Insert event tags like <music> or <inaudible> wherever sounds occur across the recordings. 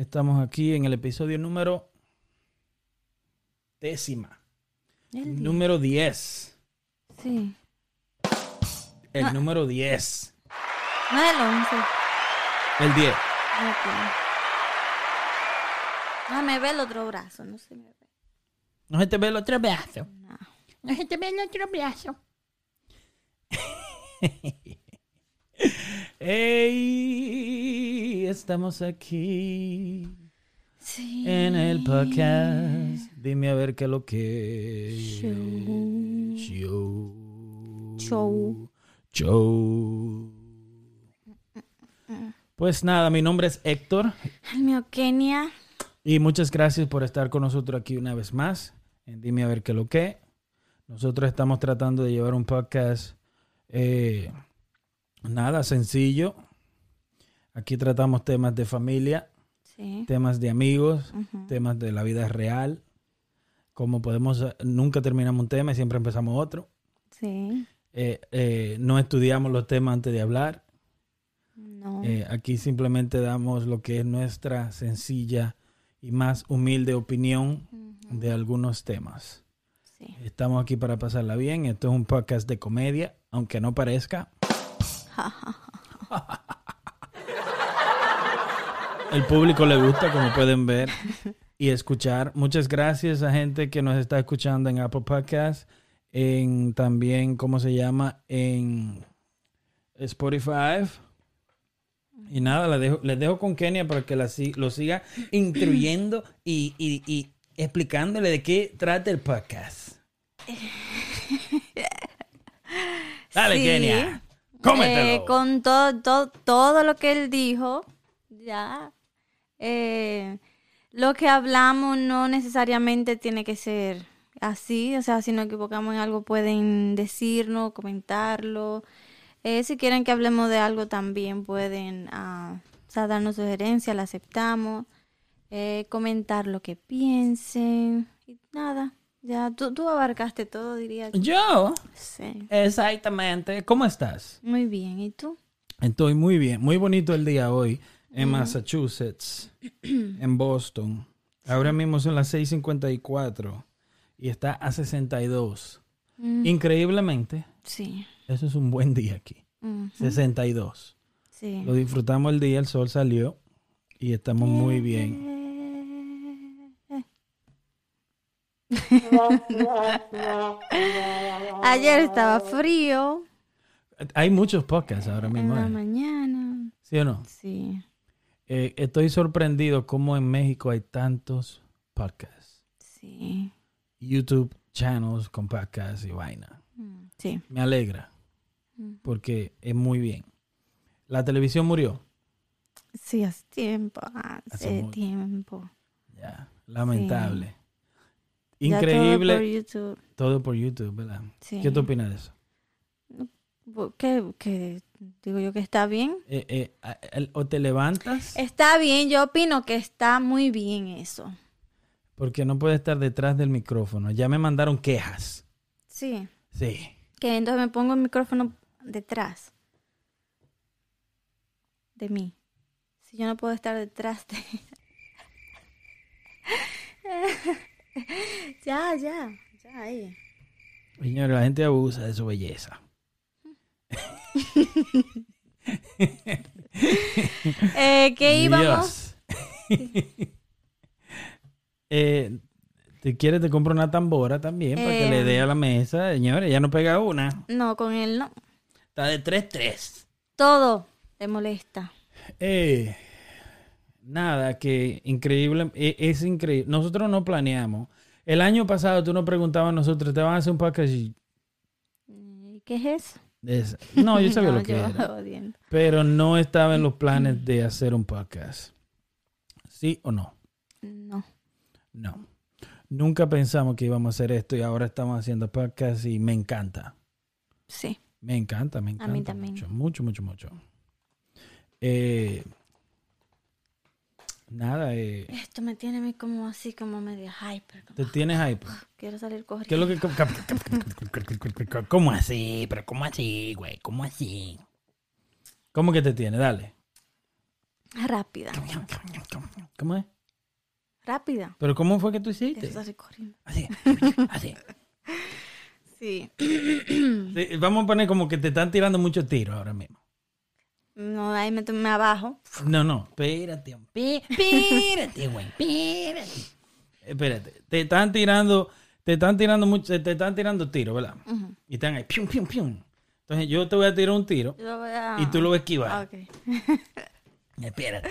Estamos aquí en el episodio número décima. El. Número 10. Sí. El Ah. número 10. No es el 11. El 10. Ok. No me ve el otro brazo, no se me ve. No se te ve el otro brazo. No. No se te ve el otro brazo. <laughs> ¡Ey! Estamos aquí Sí. en el podcast. Dime a ver qué es lo que. Show. Show. Show. Show. Pues nada, mi nombre es Héctor El mío, Kenia. y muchas gracias por estar con nosotros aquí una vez más. En Dime a ver qué es lo que. Nosotros estamos tratando de llevar un podcast eh, nada sencillo. Aquí tratamos temas de familia, Sí. temas de amigos, temas de la vida real. Como podemos, nunca terminamos un tema y siempre empezamos otro. Sí. Eh, eh, no estudiamos los temas antes de hablar. No. Eh, aquí simplemente damos lo que es nuestra sencilla y más humilde opinión de algunos temas. Sí. Estamos aquí para pasarla bien. Esto es un podcast de comedia, aunque no parezca. El público le gusta, como pueden ver y escuchar. Muchas gracias a gente que nos está escuchando en Apple Podcasts, en también, ¿cómo se llama? En Spotify. Y nada, les dejo, les dejo con Kenia para que la, lo siga instruyendo y, y- y explicándole de qué trata el podcast. <laughs> Dale, Sí. Kenia. Eh, con todo, todo, todo lo que él dijo, ya. eh, lo que hablamos no necesariamente tiene que ser así. O sea, si nos equivocamos en algo, pueden decirnos, comentarlo. Eh, si quieren que hablemos de algo, también pueden ah, o sea, darnos sugerencias, la aceptamos. Eh, comentar lo que piensen. Y nada, ya tú, tú abarcaste todo, diría yo. Yo, Sí. exactamente. ¿Cómo estás? Muy bien, ¿y tú? Estoy muy bien. Muy bonito el día hoy en Massachusetts, <clears throat> en Boston. Ahora mismo son las 6:54 y está a 62. Mm, Increíblemente, Sí. eso es un buen día aquí. ujú, 62. Sí. Lo disfrutamos el día, el sol salió y estamos muy bien. Ayer estaba frío Hay muchos podcasts ahora en mismo. la ¿eh? mañana. ¿Sí o no? Sí, Eh, estoy sorprendido cómo en México hay tantos podcasts. sí. YouTube channels con podcasts y vaina. mm, Sí. Me alegra Mm. porque es muy bien. La televisión murió. Sí, hace tiempo, hace tiempo. Ya, lamentable. Todo Increíble. por YouTube. Todo por YouTube, ¿verdad? Sí. ¿Qué tú opinas de eso? ¿Qué, qué? digo yo que está bien? Eh, eh, o te levantas Está bien, yo opino que está muy bien eso. porque no puedes estar detrás del micrófono. Ya me mandaron quejas. Sí. Sí. Que entonces me pongo el micrófono detrás de mí. Si yo no puedo estar detrás de... <laughs> <laughs> ya, ya, ya ahí. Señores, la gente abusa de su belleza. <laughs> Eh, ¿Qué íbamos? <laughs> Eh, si quieres, te compro una tambora también para que le Eh. dé a la mesa. Señores, ya no pega una. No, con él no. Está de 3-3. Todo le molesta. Eh, nada, que increíble. eh, Es increíble. Nosotros no planeamos. El año pasado tú nos preguntabas a nosotros, ¿te van a hacer un podcast? ¿Qué es eso? No, yo sabía <laughs> No, lo que era. <laughs> odiando. Pero no estaba en los planes de hacer un podcast. ¿Sí o no? No. No. Nunca pensamos que íbamos a hacer esto y ahora estamos haciendo podcast y me encanta. Sí. Me encanta, me encanta. mí también. Mucho, mucho, mucho, mucho. Eh, nada, eh, Esto me tiene a mí como así, como medio hyper. como, te tienes hype. Quiero salir corriendo. ¿Qué es lo que... ¿Cómo así? Pero ¿cómo así, güey? ¿Cómo así? ¿Cómo que te tiene? Dale. Rápida. ¿Cómo es? Rápida. ¿Pero cómo fue que tú hiciste? está así corriendo. Así, así. <laughs> Sí. Sí, Vamos a poner como que te están tirando muchos tiros ahora mismo. No, ahí me, me abajo. No, no, espérate. espé- Espérate, güey, espérate. Espérate, te están tirando, te están tirando mucho, te están tirando tiros, ¿verdad? Y están ahí, pium, pium, pium. Entonces yo te voy a tirar un tiro Yo a... y tú lo vas a Ah, esquivar. ok. <laughs> Espérate.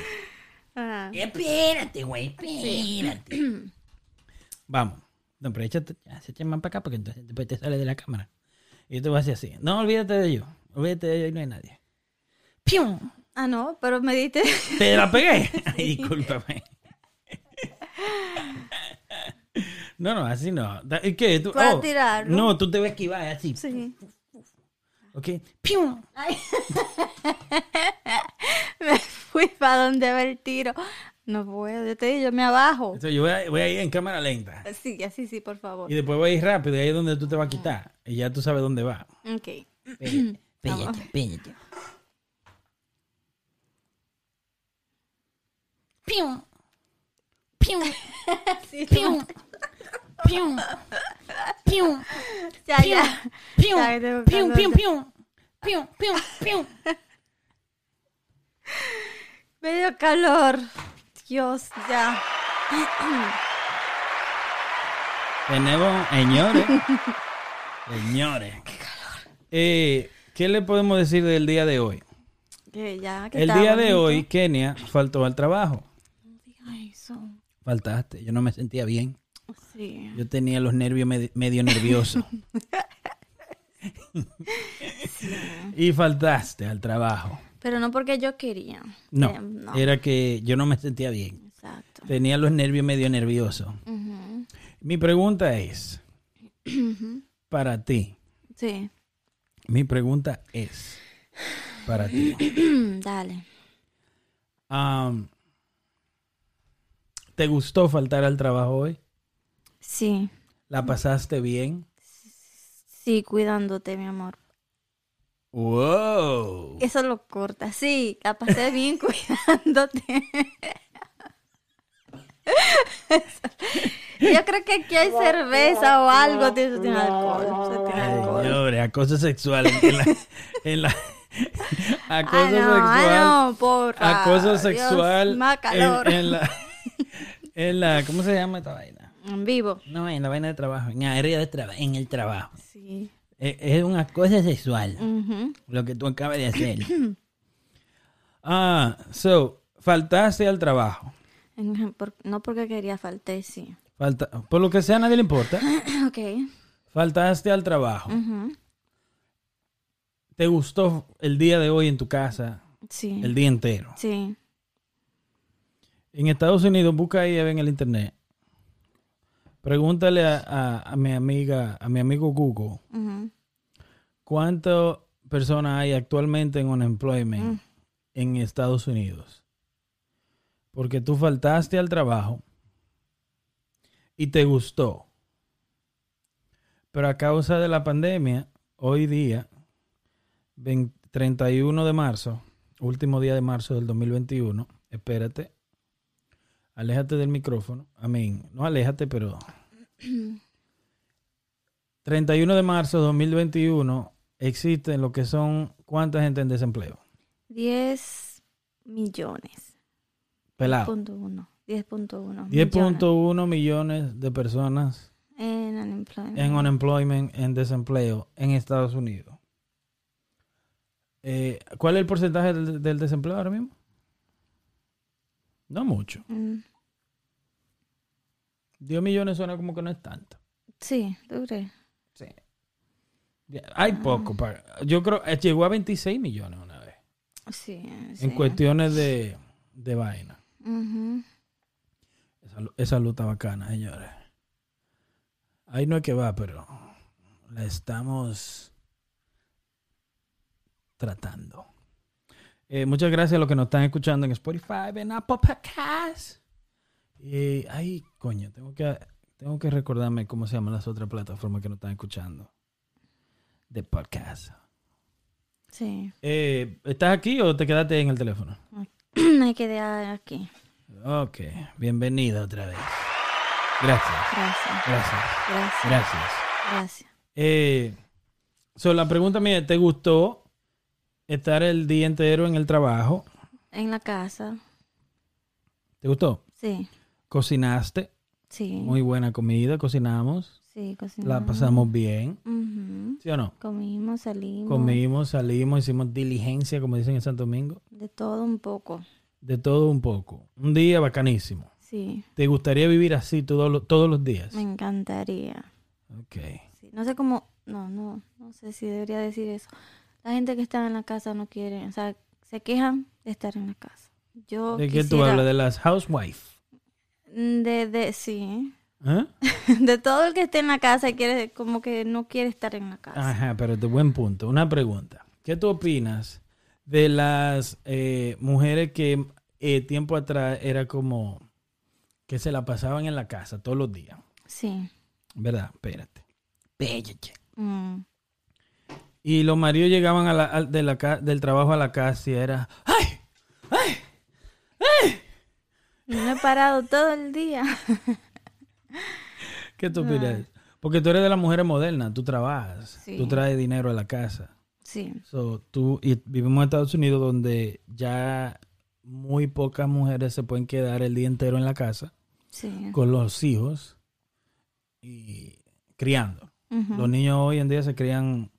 Ah, Espérate, güey, espérate. <clears throat> Vamos. No, pero échate, ya, se echa más para acá porque entonces después te sale de la cámara. Y yo te voy a hacer así. No, olvídate de ello. Olvídate de ello y no hay nadie. ¡Pium! Ah, no, pero me diste... ¿Te la pegué? <laughs> <laughs> Ay, Discúlpame. <laughs> No, no, así no. Da- ¿y ¿Qué? ¿Tú, Para oh, tirarlo. No, tú te vas a esquivar así. Sí. ¿Ok? ¡Pium! Ay. me fui para donde va el tiro. No puedo, yo te digo, yo me abajo. Entonces yo voy a, voy a ir en cámara lenta. Sí, así sí, por favor. Y después voy a ir rápido y ahí es donde tú te vas a quitar. Y ya tú sabes dónde va. Ok. <clears throat> ¡Pium! ¡Pium! <laughs> Sí, ¡Pium! ¡Pium! ¡Pium! Ya, ya. ¡Pium! ¡Pium, calor. pium, pium! ¡Pium, pium, pium! <laughs> Me dio calor. Dios, ya. Tenemos, señores. <laughs> Señores. Eh, ¿Qué le podemos decir del día de hoy? Que ya, que El día de hoy, Kenia faltó al trabajo. Eso. Faltaste. Yo no me sentía bien. Sí. Yo tenía los nervios med- medio nerviosos. <laughs> y faltaste al trabajo. Pero no porque yo quería. No, Eh, no. era que yo no me sentía bien. Exacto. Tenía los nervios medio nerviosos. Mi pregunta es, para ti, Sí. mi pregunta es, para ti, <clears throat> Dale. am, ¿te gustó faltar al trabajo hoy? Sí. ¿La pasaste bien? Sí, cuidándote, mi amor. ¡Wow! Eso lo corta. Sí, la pasé bien <laughs> cuidándote. <laughs> Yo creo que aquí hay cerveza o algo. Tiene, tiene alcohol. Tiene alcohol. Señores, acoso sexual en la... en la- acoso Ah, no, sexual. ah, no, porra. acoso Dios, sexual más calor. En, en la... La... ¿Cómo se llama esta vaina? En vivo. No, en la vaina de trabajo, en área de trabajo, en el trabajo. Sí. Es, es una cosa sexual, lo que tú acabas de hacer. <clears throat> ah, so, faltaste al trabajo. No porque quería, falté, sí. Falta, por lo que sea, a nadie le importa. <clears throat> ok. Faltaste al trabajo. Ujú. ¿Te gustó el día de hoy en tu casa? Sí. El día entero. Sí. En Estados Unidos, busca ahí en el internet. Pregúntale a, a- a mi amiga, a mi amigo Google. ¿cuántas personas hay actualmente en unemployment Mm. en Estados Unidos? Porque tú faltaste al trabajo y te gustó. Pero a causa de la pandemia, hoy día, 20 31 de marzo, último día de marzo del 2021, espérate, aléjate del micrófono, amén, no aléjate, pero <clears throat> 31 de marzo de 2021 existen lo que son cuánta gente en desempleo. 10 millones. Pelado. Punto uno. 10.1. 10.1 millones de personas En unemployment. en unemployment, en desempleo en Estados Unidos. Eh, ¿Cuál es el porcentaje del, del desempleo ahora mismo? No mucho. Mm, 10 millones suena como que no es tanto. Sí, ¿tú crees? Sí. Hay poco. Para, yo creo que llegó a 26 millones una vez. Sí. sí. En cuestiones de, de vaina. Esa, esa luta bacana, señores. Ahí no es que va, pero la estamos tratando. Eh, muchas gracias a los que nos están escuchando en Spotify, en Apple Podcasts. Y ay, coño, tengo que, tengo que recordarme cómo se llaman las otras plataformas que nos están escuchando de podcast. Sí. Eh, ¿Estás aquí o te quedaste en el teléfono? <clears throat> Me quedé aquí. Ok, bienvenida otra vez. Gracias, Gracias. gracias, Gracias. gracias. Gracias. Eh, so, la pregunta mía, ¿te gustó estar el día entero en el trabajo? En la casa. ¿Te gustó? Sí. ¿Cocinaste? Sí. Muy buena comida, cocinamos, Sí, la cocinamos. pasamos bien. ¿sí o no? Comimos, salimos. Comimos, salimos, hicimos diligencia, como dicen en Santo Domingo, De todo un poco. de todo un poco. Un día bacanísimo. Sí. ¿Te gustaría vivir así todos los, todos los días? Me encantaría. Ok. Sí, No sé cómo, no, no, no sé si debería decir eso. La gente que está en la casa no quiere, o sea, se quejan de estar en la casa. Yo ¿De qué tú quisiera- hablas? De las housewives. De, de, sí. ¿Eh? <laughs> De todo el que esté en la casa y quiere, como que no quiere estar en la casa. Ajá, pero de buen punto. Una pregunta. ¿Qué tú opinas de las eh, mujeres que eh, tiempo atrás era como que se la pasaban en la casa todos los días? Sí. ¿Verdad? Espérate. Espérate. Mm. Y los maridos llegaban a la- de la del trabajo a la casa y era, ¡ay! ¡ay! No he parado todo el día. ¿Qué tú opinas? Porque tú eres de las mujeres modernas, tú trabajas, Sí. tú traes dinero a la casa. Sí. So, tú, y vivimos en Estados Unidos donde ya muy pocas mujeres se pueden quedar el día entero en la casa Sí. con los hijos y criando. Los niños hoy en día se crían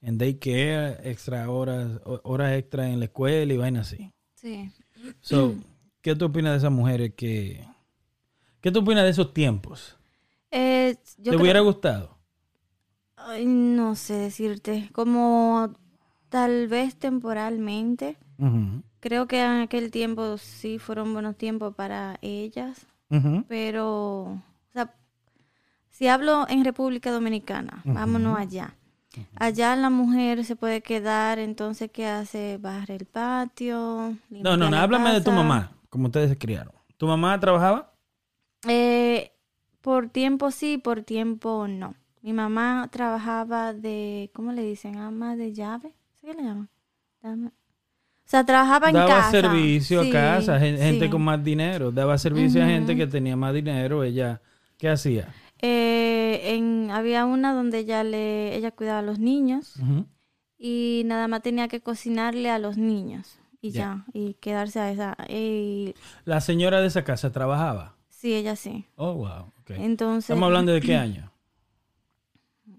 en daycare, extra horas, ho- horas extra en la escuela y vainas así. Sí. So, <clears throat> ¿qué tú opinas de esas mujeres que... ¿Qué tú opinas de esos tiempos? Eh, yo ¿Te creo- hubiera gustado? Ay, no sé decirte. Como tal vez temporalmente. Creo que en aquel tiempo sí fueron buenos tiempos para ellas. Pero, o sea, si hablo en República Dominicana, vámonos allá. Allá la mujer se puede quedar, entonces, ¿qué hace? Barre el patio. No, no, no, la háblame de tu mamá, como ustedes se criaron. ¿Tu mamá trabajaba? Eh, por tiempo sí, por tiempo no. Mi mamá trabajaba de, ¿cómo le dicen? Ama de llave. ¿Sí que le llaman? O sea, trabajaba en daba casa. servicio Sí, a casa, gen- gente sí. con más dinero. Daba servicio a gente que tenía más dinero. Ella, ¿qué hacía? Eh, en, había una donde ella le, ella cuidaba a los niños y nada más tenía que cocinarle a los niños y Ya. ya, y quedarse a esa. Y, La señora de esa casa trabajaba. sí, ella sí. Oh, wow. Entonces, Estamos hablando de qué <clears throat> año.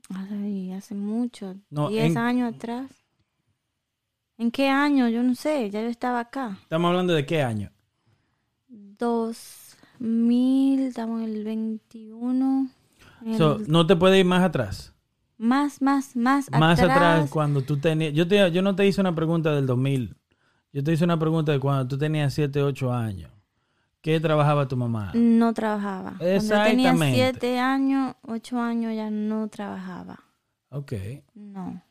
Ay, hace mucho, No, 10 en- años atrás. ¿En qué año? Yo no sé, ya yo estaba acá. Estamos hablando de qué año. 2000, estamos en el 21. en So, el- no te puedes ir más atrás. más, más, más, Más atrás, atrás. cuando tú tenías... Yo, te, yo no te hice una pregunta del 2000. Yo te hice una pregunta de cuando tú tenías 7, 8 años. ¿Qué trabajaba tu mamá? No trabajaba. Cuando yo tenía Exactamente. 7 años, 8 años ya no trabajaba. Ok. No.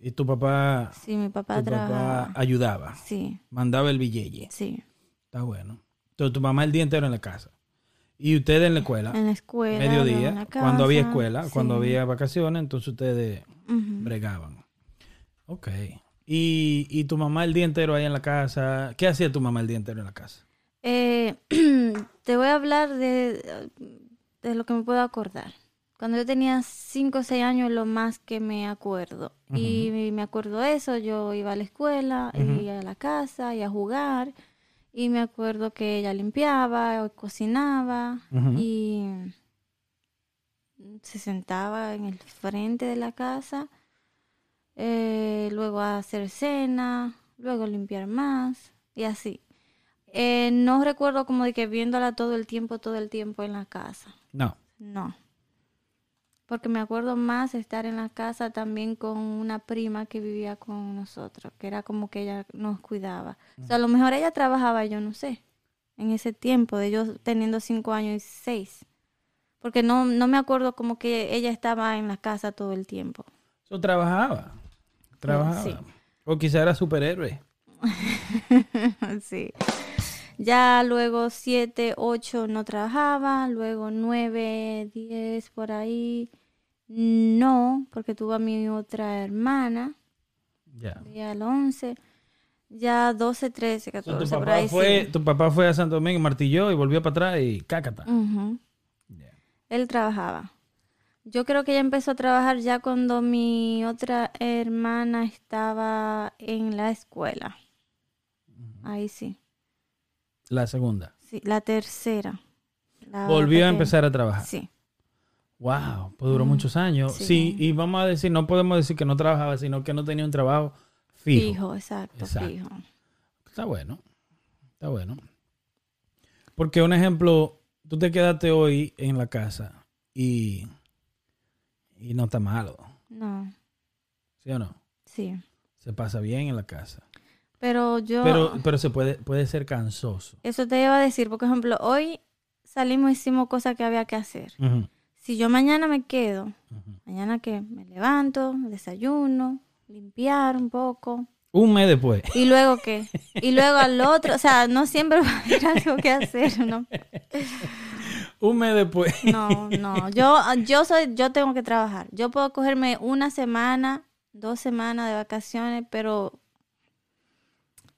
Y tu papá, Sí, mi papá tu papá trabajaba. ayudaba. Sí, Mandaba el billete. sí. Está bueno. Entonces tu mamá el día entero en la casa. Y ustedes en la escuela. En la escuela. mediodía. en la cuando había casa, escuela, sí. cuando había vacaciones, entonces ustedes bregaban. Ok. Y, y tu mamá el día entero ahí en la casa. ¿Qué hacía tu mamá el día entero en la casa? Eh, <clears throat> te voy a hablar de, de lo que me puedo acordar. Cuando yo tenía 5 o 6 años, lo más que me acuerdo. Y me acuerdo eso, yo iba a la escuela, y a la casa, y a jugar. Y me acuerdo que ella limpiaba, o cocinaba, y se sentaba en el frente de la casa, eh, luego a hacer cena, luego limpiar más, y así. Eh, no recuerdo como de que viéndola todo el tiempo, todo el tiempo en la casa. No. No. Porque me acuerdo más estar en la casa también con una prima que vivía con nosotros, que era como que ella nos cuidaba. O sea, a lo mejor ella trabajaba, yo no sé, en ese tiempo, de yo teniendo cinco años y seis. Porque no, no me acuerdo como que ella estaba en la casa todo el tiempo. Eso trabajaba. Trabajaba. sí. O quizá era superhéroe. <laughs> sí. Ya luego siete, ocho no trabajaba, luego nueve, diez por ahí no, porque tuve a mi otra hermana, Ya. ya al once. Ya 12, 13, So, 14, tu, por papá ahí fue, sí. tu papá fue a Santo Domingo, martilló y volvió para atrás y cácata. Yeah. Él trabajaba. Yo creo que ella empezó a trabajar ya cuando mi otra hermana estaba en la escuela. Ahí sí. La segunda. Sí, la tercera. La Volvió a empezar a trabajar. Sí. Wow, pues duró muchos años. Sí. sí. y vamos a decir, no podemos decir que no trabajaba, sino que no tenía un trabajo fijo. Fijo, exacto, Exacto. fijo. Está bueno. Está bueno. Porque un ejemplo, tú te quedaste hoy en la casa y, y no está malo. No, ¿Sí o no? sí. Se pasa bien en la casa. Pero yo, Pero, pero se puede, puede ser cansoso. eso te iba a decir, por ejemplo, hoy salimos y hicimos cosas que había que hacer. Si yo mañana me quedo, mañana que me levanto, desayuno, limpiar un poco, Un mes después. y luego qué, <laughs> y luego al otro, o sea, no siempre va a haber algo que hacer, ¿no? <laughs> Un mes después. <laughs> No, no, yo, yo soy, yo tengo que trabajar. Yo puedo cogerme una semana, dos semanas de vacaciones, pero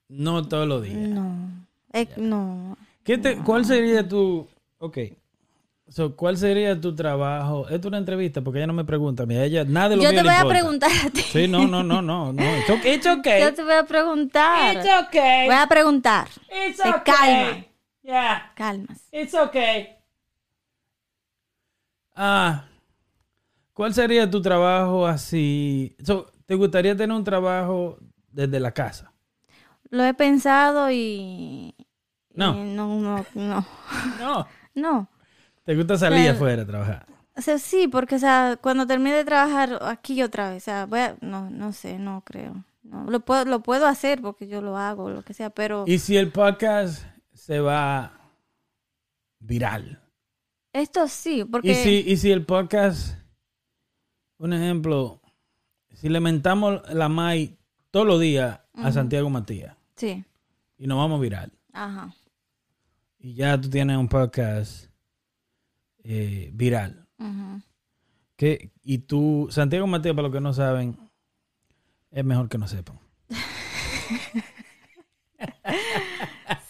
No todos los días. no, eh, no. ¿Qué te, ¿Cuál sería tu... Ok. So, ¿Cuál sería tu trabajo? Esto es una entrevista porque ella no me pregunta. Mira, ella nada de lo Yo te voy a importa. preguntar a ti. Sí, no, no, no, no. no. <laughs> It's okay. It's okay. Yo te voy a preguntar. It's okay. Voy a preguntar. It's Te okay. calma. Yeah. Calmas. It's okay. Ah, ¿cuál sería tu trabajo así? So, ¿Te gustaría tener un trabajo desde la casa? Lo he pensado y... No. y no, no, no. No. No. <laughs> ¿Te gusta salir afuera a trabajar? O sea, sí, porque, o sea, cuando termine de trabajar aquí otra vez, o sea, voy a... No, no sé, no creo. No, lo, puedo, lo puedo hacer porque yo lo hago, lo que sea, pero ¿Y si el podcast se va viral? Esto sí, porque... ¿Y si, y si el podcast, un ejemplo, si le mentamos la MAI todos los días a Santiago Matías Sí, y nos vamos viral ajá. y ya tú tienes un podcast eh, viral, ujú. que y tú, Santiago Matías, para los que no saben, es mejor que no sepan. <laughs>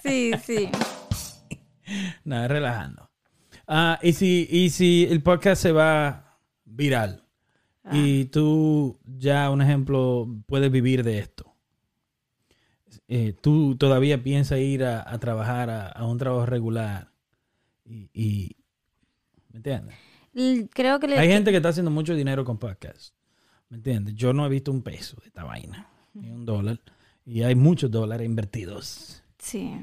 Sí, sí. <laughs> Nada, relajando. Ah, y si, y si el podcast se va viral y tú ya, un ejemplo, puedes vivir de esto. eh, tú todavía piensas ir a, a trabajar a, a un trabajo regular y, y- ¿me entiendes? Creo que le... Hay gente que está haciendo mucho dinero con podcast, ¿me entiendes? Yo no he visto un peso de esta vaina, ni un dólar, y hay muchos dólares invertidos. Sí.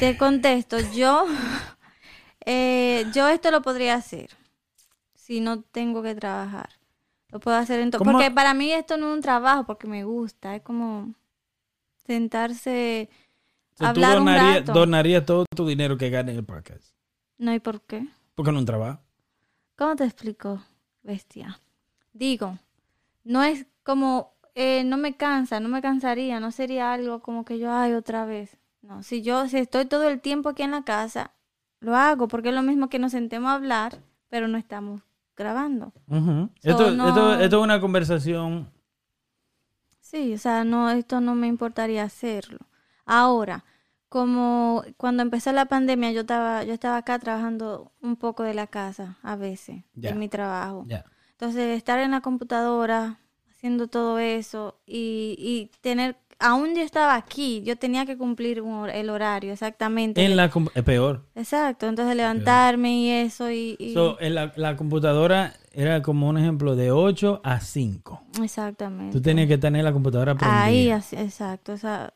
Te contesto, yo, <laughs> eh, yo esto lo podría hacer si no tengo que trabajar. Lo puedo hacer en todo. ¿Cómo? Porque para mí esto no es un trabajo, porque me gusta. Es como sentarse, sea, hablar tú un donarías, rato. donarías todo tu dinero que ganes en el podcast, No hay por qué. porque no es un trabajo. ¿Cómo te explico, bestia? Digo, no es como, eh, no me cansa, no me cansaría, no sería algo como que yo, ay, otra vez. No, si yo, si estoy todo el tiempo aquí en la casa, lo hago, porque es lo mismo que nos sentemos a hablar, pero no estamos grabando. So, esto, no- esto, esto es una conversación. Sí, o sea, no, esto no me importaría hacerlo. Ahora, como cuando empezó la pandemia, yo estaba, yo estaba acá trabajando un poco de la casa, a veces, en mi trabajo. Entonces, estar en la computadora haciendo todo eso y, y tener, aún yo estaba aquí, yo tenía que cumplir un el horario exactamente. En la es peor. Exacto, entonces levantarme y eso y... y- So, en la, la computadora era como un ejemplo de 8 a 5. exactamente. Tú tenías que tener la computadora prendida. Ahí, así- exacto, o sea,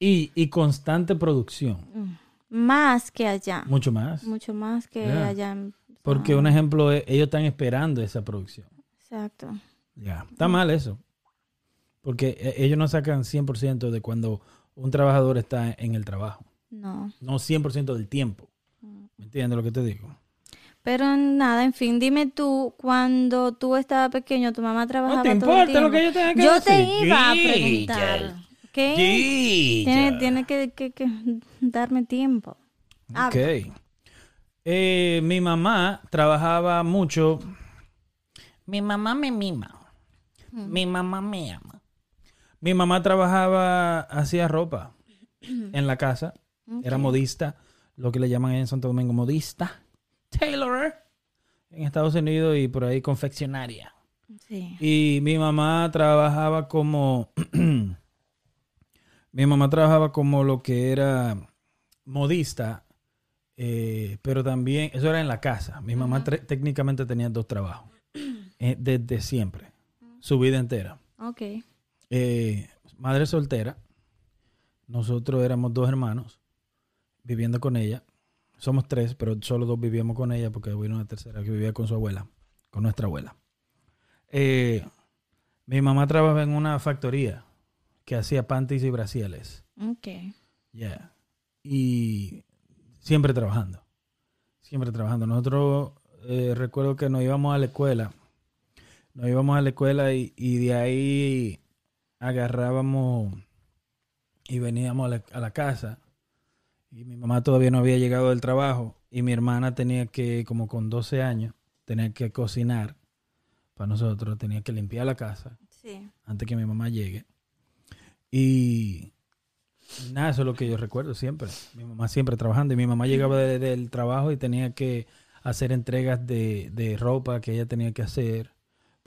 Y, y constante producción. mm, más que allá, Mucho más. mucho más que Yeah. allá. en- Porque un ejemplo es, ellos están esperando esa producción. Exacto. Ya. Está mal eso. Porque eh, ellos no sacan 100% de cuando un trabajador está en el trabajo. No. No 100% del tiempo. ¿Me entiendes lo que te digo? Pero nada, en fin, dime tú, cuando tú estabas pequeño, tu mamá trabajaba te todo el importa lo tiempo? que yo tenga que Yo te decir. iba a preguntar. ¿Ok? Sí, Tiene, que, que- que darme tiempo. Habla. Ok. Eh, mi mamá trabajaba mucho. Mi mamá me mima. Mi mamá me ama. Mi mamá trabajaba, hacía ropa <clears throat> en la casa. Era modista, lo que le llaman en Santo Domingo modista. Tailor. En Estados Unidos y por ahí confeccionaria. Sí. Y mi mamá trabajaba como. <clears throat> mi mamá trabajaba como lo que era modista, eh, pero también. Eso era en la casa. Mi mamá técnicamente tenía dos trabajos. <clears throat> eh, desde siempre. Su vida entera. Ok. Eh, madre soltera. Nosotros éramos dos hermanos viviendo con ella. Somos tres, pero solo dos vivíamos con ella porque vino una tercera que vivía con su abuela, con nuestra abuela. Eh, mi mamá trabajaba en una factoría que hacía panties y brasieles. Ok. Yeah. Y siempre trabajando. Siempre trabajando. Nosotros eh, recuerdo que nos íbamos a la escuela. Nos íbamos a la escuela y, y de ahí agarrábamos y veníamos a la, a la casa. Y mi mamá todavía no había llegado del trabajo. Y mi hermana tenía que, como con 12 años, tenía que cocinar para nosotros. Tenía que limpiar la casa Sí. antes que mi mamá llegue. Y nada, eso es lo que yo recuerdo siempre. Mi mamá siempre trabajando. Y mi mamá llegaba de- del trabajo y tenía que hacer entregas de, de ropa que ella tenía que hacer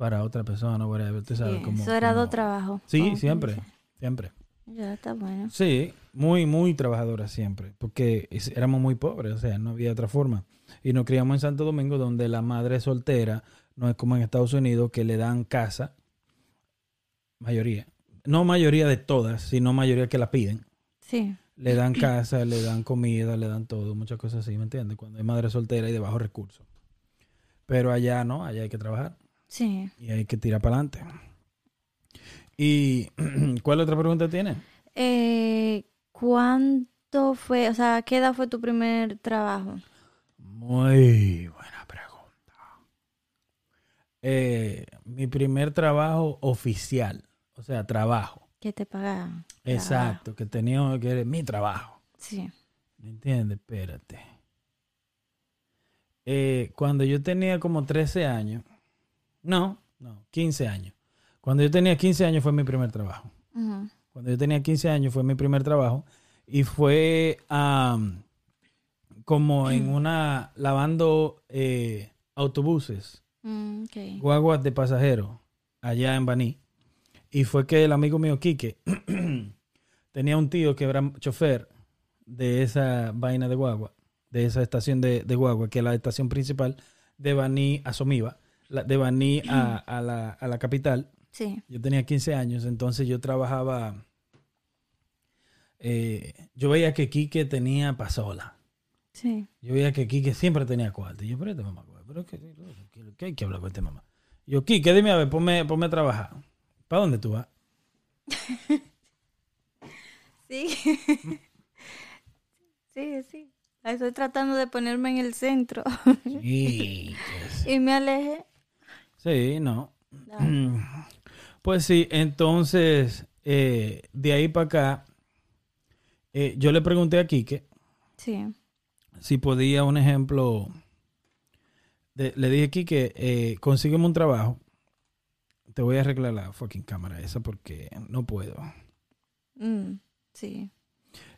para otra persona. whatever, usted sabe, Sí, como- Eso era dos trabajos. Sí, siempre, siempre. Ya está bueno. Sí, muy, muy trabajadora siempre, porque éramos muy pobres, o sea, no había otra forma. Y nos criamos en Santo Domingo, donde la madre soltera no es como en Estados Unidos, que le dan casa, mayoría, no mayoría de todas, sino mayoría que la piden. Sí. Le dan casa, le dan comida, le dan todo, muchas cosas así, ¿me entiendes? Cuando hay madre soltera y de bajos recursos. Pero allá no, allá hay que trabajar Sí. y hay que tirar para adelante. ¿Y <clears throat> cuál otra pregunta tiene? Eh, ¿Cuánto fue, o sea, qué edad fue tu primer trabajo? Muy buena pregunta. Eh, mi primer trabajo oficial, o sea, trabajo. ¿Qué te pagaban? Exacto, que tenía que era mi trabajo. Sí. ¿Me entiendes? Espérate. Eh, cuando yo tenía como 13 años, no, no, 15 años. Cuando yo tenía 15 años fue mi primer trabajo. Cuando yo tenía 15 años fue mi primer trabajo y fue am, como en <clears throat> una lavando eh, autobuses, Mm, ok. guaguas de pasajeros allá en Baní. Y fue que el amigo mío Quique <clears throat> tenía un tío que era chofer de esa vaina de guagua, de esa estación de, de guagua, que es la estación principal de Baní a Somiva, de Baní a, a la, a la capital. Sí. Yo tenía 15 años, entonces yo trabajaba. eh, yo veía que Quique tenía pasola. Sí. Yo veía que Quique siempre tenía cuarto. Y yo, pero este mamá, pero ¿qué, qué- qué hay que hablar con este mamá? Y yo, Quique, dime a ver, ponme, ponme a trabajar. ¿Para dónde tú vas? <laughs> Sí. <laughs> sí, sí. Estoy tratando de ponerme en el centro. Sí, <laughs> y me alejé. Sí, no. No. <clears throat> Pues sí, entonces, eh, de ahí para acá, eh, yo le pregunté a Quique Sí. si podía, un ejemplo, de- le dije aquí que eh, consígueme un trabajo. Te voy a arreglar la fucking cámara esa porque no puedo. Mm, sí.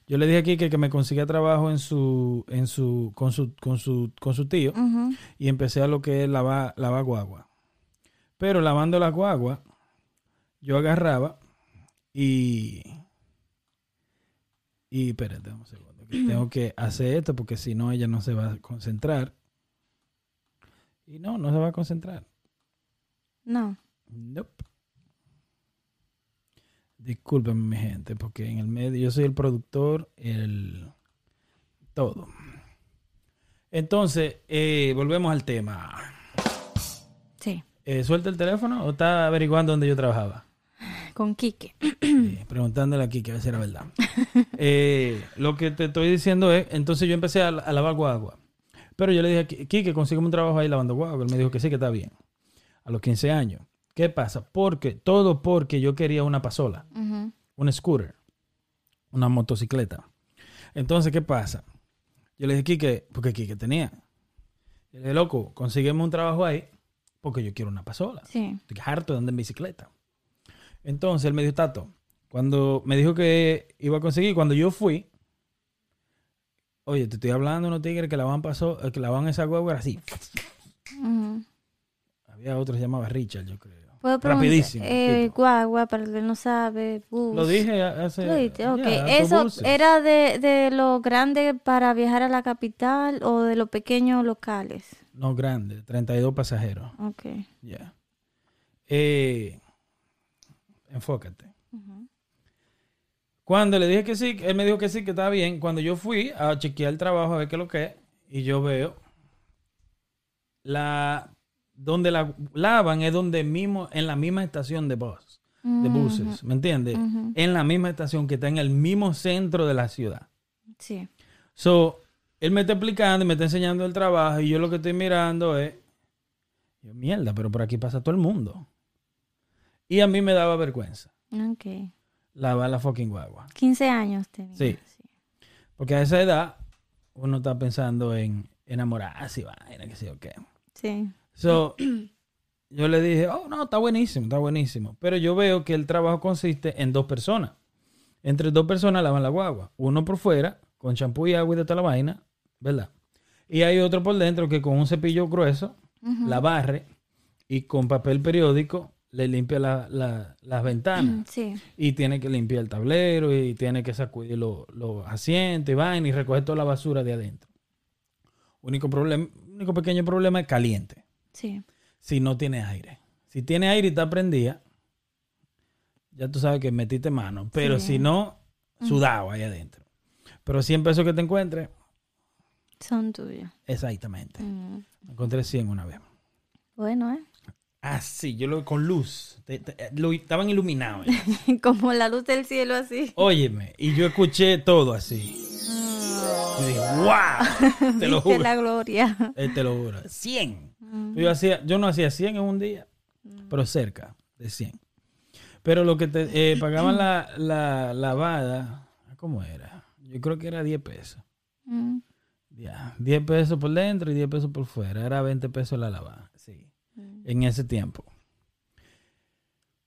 Yo le dije aquí que, que me consiga trabajo en su, en su, con su, con su, con su tío y empecé a lo que es lavar, lavar guagua. Pero lavando la guagua, yo agarraba y y espérate un segundo, que <clears throat> tengo que hacer esto porque si no ella no se va a concentrar. Y no, no se va a concentrar. No. Nope. Discúlpenme, mi gente, porque en el medio yo soy el productor, el todo. Entonces, eh, volvemos al tema. Eh, ¿Suelta el teléfono o está averiguando dónde yo trabajaba? Con Quique. Sí, <clears throat> preguntándole aquí que a ver si era verdad. <laughs> Eh, lo que te estoy diciendo es, entonces yo empecé a, a lavar guagua. Pero yo le dije, a Qui- Quique, consígueme un trabajo ahí lavando guagua. Él me dijo que sí, que está bien. A los 15 años. ¿Qué pasa? Porque, todo porque yo quería una pasola, un scooter, una motocicleta. Entonces, ¿qué pasa? Yo le dije, Quique, porque Quique tenía. Yo le dije, loco, consígueme un trabajo ahí porque yo quiero una pasola. Sí. Estoy harto de andar en bicicleta. Entonces él me dijo, Tato, Cuando me dijo que iba a conseguir, cuando yo fui, oye, te estoy hablando de unos tigres que la van pasó, eh, que la van esa guagua así. Había otro que se llamaba Richard, yo creo. Puedo Rapidísimo. Eh, guagua, para el que no sabe, bus. Lo dije hace. Lo dijiste, ok. ya, ¿Eso era de, de lo grande para viajar a la capital o de los pequeños locales? No, grande, 32 pasajeros. Ok. Ya. Eh, enfócate. Cuando le dije que sí, él me dijo que sí, que estaba bien. Cuando yo fui a chequear el trabajo, a ver qué es lo que es, y yo veo la donde la lavan es donde mismo, en la misma estación de bus, de buses, ¿me entiendes? En la misma estación que está en el mismo centro de la ciudad. Sí. So, él me está explicando y me está enseñando el trabajo y yo lo que estoy mirando es, yo, mierda, pero por aquí pasa todo el mundo. Y a mí me daba vergüenza Ok. lavar la fucking guagua. 15 años tenía. Sí. Porque a esa edad uno está pensando en enamorarse y vaina, que sé yo qué. Sí. So, <clears throat> yo le dije, oh, no, está buenísimo, está buenísimo. Pero yo veo que el trabajo consiste en dos personas. Entre dos personas lavan la guagua. Uno por fuera, con champú y agua y de toda la vaina, ¿verdad? Y hay otro por dentro que con un cepillo grueso la barre y con papel periódico le limpia la- la- las ventanas. Sí. Y tiene que limpiar el tablero y tiene que sacudir los los asientos y vaina y recoger toda la basura de adentro. Único, problema, único pequeño problema es caliente Sí. si no tiene aire. Si tiene aire y está prendida, ya tú sabes que metiste mano. Pero Sí. si no, sudado ahí adentro. Pero 100 pesos que te encuentres, Son tuyos. exactamente. Mm. Encontré 100 una vez. Bueno, ¿eh? Ah, sí, yo lo con luz. Te- te- lo- estaban iluminados. <laughs> Como la luz del cielo así. Óyeme, y yo escuché todo así. Y dije, ¡wow! <laughs> Te lo juro. la gloria. Eh, te lo juro. 100. Mm. Yo, hacía, yo no hacía 100 en un día, pero cerca de 100. Pero lo que te eh, pagaban la, la lavada, ¿cómo era? Yo creo que era 10 pesos. Mm. Ya, 10 pesos por dentro y 10 pesos por fuera. Era 20 pesos la lavada. En ese tiempo.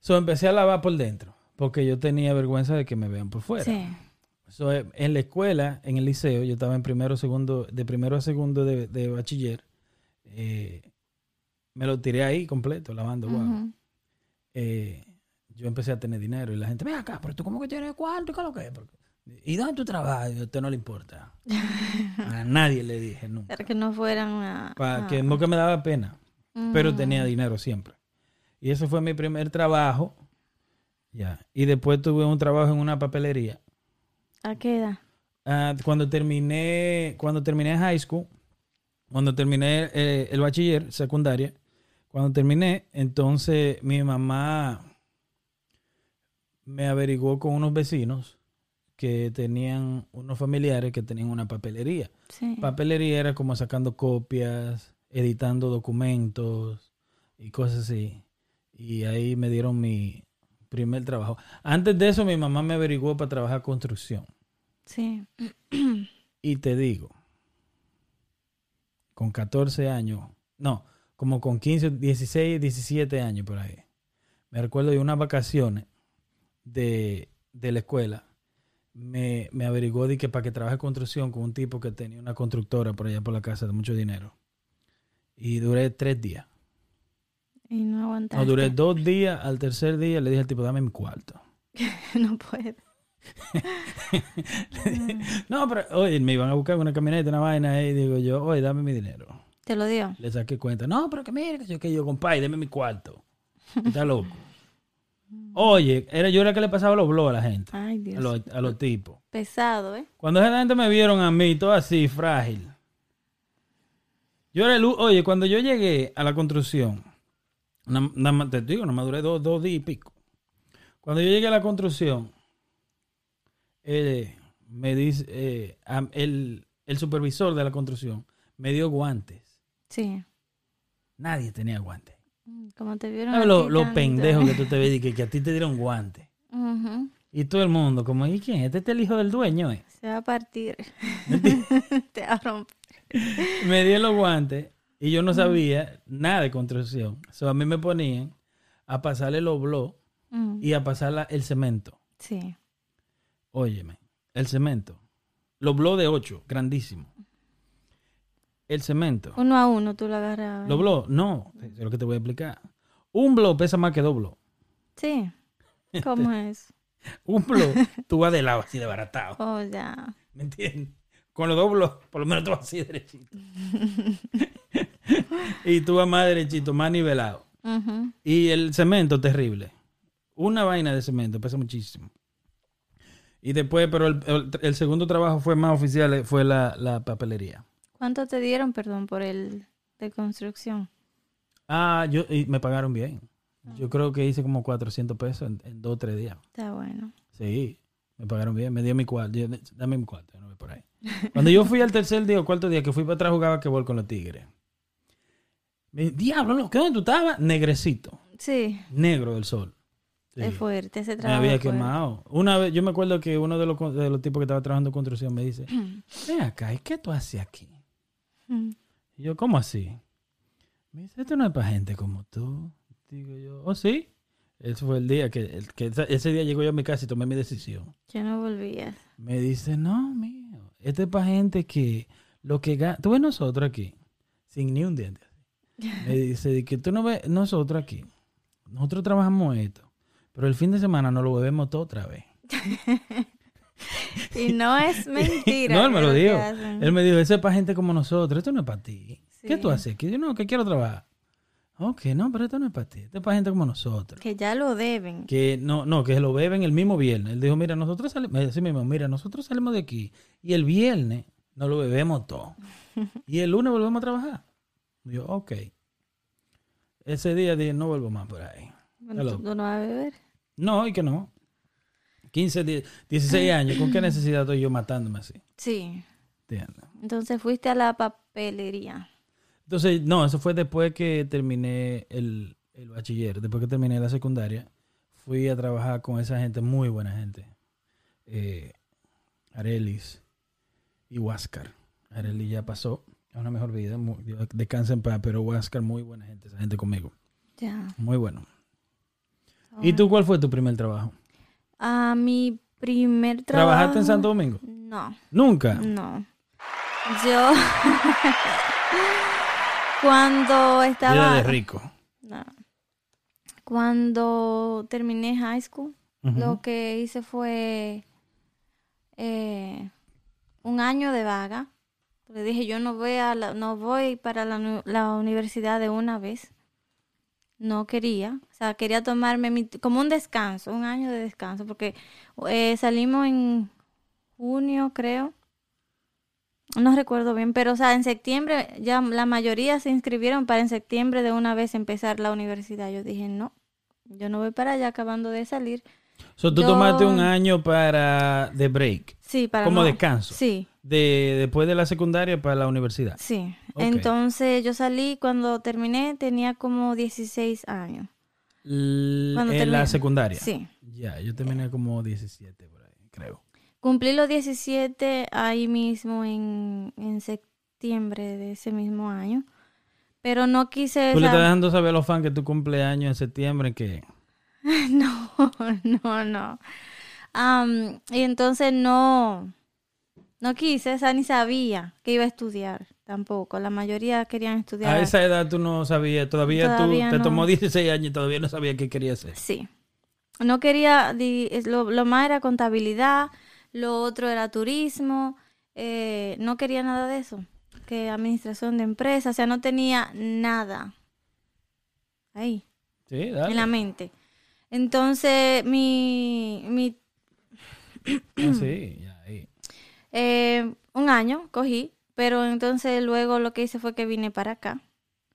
So, empecé a lavar por dentro, porque yo tenía vergüenza de que me vean por fuera. Sí. So, en la escuela, en el liceo, yo estaba en primero, segundo, de primero a segundo de, de bachiller. eh, me lo tiré ahí completo, lavando. Ujú. Eh, yo empecé a tener dinero y la gente, ven acá, pero tú cómo que tienes cuarto y qué es lo que es? ¿Y dónde tú trabajas? A usted no le importa. <laughs> a nadie le dije nunca. Para que no fueran una... Para que no que me daba pena, pero Mm. tenía dinero siempre. Y ese fue mi primer trabajo. Ya. Y después tuve un trabajo en una papelería. ¿A qué edad? Ah, cuando terminé, cuando terminé high school, cuando terminé eh, el bachiller, secundaria, cuando terminé, entonces mi mamá me averiguó con unos vecinos que tenían unos familiares que tenían una papelería. Sí. Papelería era como sacando copias, editando documentos y cosas así. Y ahí me dieron mi primer trabajo. Antes de eso, mi mamá me averiguó para trabajar construcción. Sí. Y te digo, con 14 años, no, como con 15, 16, 17 años por ahí, me recuerdo de unas vacaciones de, de la escuela, me, me averiguó de que para que trabaje construcción con un tipo que tenía una constructora por allá por la casa de mucho dinero. Y duré tres días. Y no aguantaste. No, duré dos días. Al tercer día le dije al tipo, dame mi cuarto. <laughs> no puedo. <laughs> No, pero, oye, me iban a buscar una camioneta, una vaina, y digo yo, oye, dame mi dinero. ¿Te lo dio? Le saqué cuenta. No, pero que mire, que yo, que yo, compadre, deme mi cuarto. Está loco. <laughs> Oye, era yo era que le pasaba los blogs a la gente, Ay, a Dios. los, a los tipos. Pesado, ¿eh? Cuando esa gente me vieron a mí, todo así, frágil. Yo era el, oye, cuando yo llegué a la construcción, na- te digo, no me duré dos, dos días y pico. Cuando yo llegué a la construcción, eh, me dice, eh, el, el supervisor de la construcción me dio guantes. Sí. Nadie tenía guantes. Mm, Como te vieron. ¿Sabes a lo, ti lo tan- pendejo que tú te ves <laughs> y que, que a ti te dieron guantes? Y todo el mundo, como, ¿y quién? Este es el hijo del dueño, ¿eh? Se va a partir. <laughs> te va a romper. <laughs> me di los guantes y yo no sabía nada de construcción. So, a mí me ponían a pasarle los blogs Mm. y a pasar el cemento. Sí. Óyeme, el cemento. Los blogs de 8, grandísimo. El cemento. Uno a uno tú lo agarras. Los blogs, no, es lo que te voy a explicar. Un blog pesa más que dos blogs. Sí. <laughs> ¿Cómo es? Un blog, tú vas de lado así de baratado. Oh, ya. ¿Me entiendes? Con los dos blogs, por lo menos tú vas así derechito. <laughs> y tú vas más derechito, más nivelado. Y el cemento, terrible. Una vaina de cemento, pesa muchísimo. Y después, pero el, el- el segundo trabajo fue más oficial, eh, fue la, la papelería. ¿Cuánto te dieron, perdón, por el de construcción? Ah, yo, y me pagaron bien. Yo creo que hice como 400 pesos en, en dos o tres días. Está bueno. Sí, me pagaron bien. Me dio mi cuarto. Dame mi cuarto, no voy por ahí. Cuando yo fui al tercer día o cuarto día que fui para atrás jugaba que con los tigres. Me, Diablo, loco, ¿dónde tú estabas? Negrecito. Sí, Negro del sol. Sí. es fuerte ese Me trabajo. había es fuerte. quemado. Una vez, yo me acuerdo que uno de los, con- de los tipos que estaba trabajando en construcción me dice, <clears throat> ven acá, ¿y qué tú haces aquí? Mm. Y yo, ¿cómo así? Me dice, esto no es para gente como tú. Digo yo, ¿oh sí? Ese fue el día que, que ese día llegó yo a mi casa y tomé mi decisión. Ya no volvías. Me dice, no, mío, esto es para gente que lo que gana, tú ves nosotros aquí, sin ni un diente. Me dice, que tú no ves nosotros aquí, nosotros trabajamos esto, pero el fin de semana nos lo bebemos todo otra vez. <laughs> Y no es <laughs> mentira. no, él me que lo que dijo. Él me dijo, eso es para gente como nosotros, esto no es para ti. ¿Qué tú haces aquí? Yo no, que quiero trabajar. Ok, no, pero esto no es para ti, esto es para gente como nosotros. Que ya lo deben. Que no, no, que lo beben el mismo viernes. Él dijo, mira, nosotros salimos, así mismo, mira, nosotros salimos de aquí y el viernes nos lo bebemos todo. <laughs> y el lunes volvemos a trabajar. Yo, ok. Ese día dije, no vuelvo más por ahí. Bueno, Hello. ¿tú, tú no vas a beber? No, y que no. 15, 10, 16 años, ¿con qué necesidad estoy yo matándome así? Sí. ¿Entiendes? Entonces fuiste a la papelería. Entonces, no, eso fue después que terminé el, el bachiller, después que terminé la secundaria, fui a trabajar con esa gente, muy buena gente. Eh, Arelis y Huáscar. Arelis ya pasó a una mejor vida, muy, descansa en paz, pero Huáscar, muy buena gente, esa gente conmigo, Ya. muy bueno. ¿Y tú cuál fue tu primer trabajo? Mi primer trabajo. ¿Trabajaste en Santo Domingo? No, Nunca. no. Yo. <laughs> <laughs> Cuando Vida estaba. de rico. No. Cuando terminé high school, lo que hice fue eh, un año de vaga. Le dije, yo no voy, a la- no voy para la universidad de una vez. No quería. O sea, quería tomarme mi- como un descanso, un año de descanso, porque eh, salimos en junio, creo. No recuerdo bien, pero o sea, en septiembre ya la mayoría se inscribieron para en septiembre de una vez empezar la universidad. Yo dije, no, yo no voy para allá acabando de salir. So, tú Yo- tomaste un año para de break, Sí, para como no- descanso. Sí, de después de la secundaria para la universidad. sí. Entonces yo salí cuando terminé, tenía como 16 años. L- Cuando en terminé. la secundaria. Sí. Ya, yo terminé como 17 por ahí, creo. Cumplí los 17 ahí mismo en, en septiembre de ese mismo año. Pero no quise... Tú le estás dejando saber a los fans que tu cumpleaños en septiembre que <laughs> No, no, no. Am, y entonces no, no quise, o sea, ni sabía que iba a estudiar tampoco. La mayoría querían estudiar. a esa edad tú no sabías, todavía, Todavía tú te no. tomó 16 años y todavía no sabías qué querías hacer. Sí. No quería, lo, lo más era contabilidad, lo otro era turismo, eh, no quería nada de eso, que administración de empresas, o sea, no tenía nada ahí. Sí, dale. en la mente. Entonces, mi, mi <clears throat> Ah, sí, ya, ahí. eh, un año cogí, pero entonces luego lo que hice fue que vine para acá.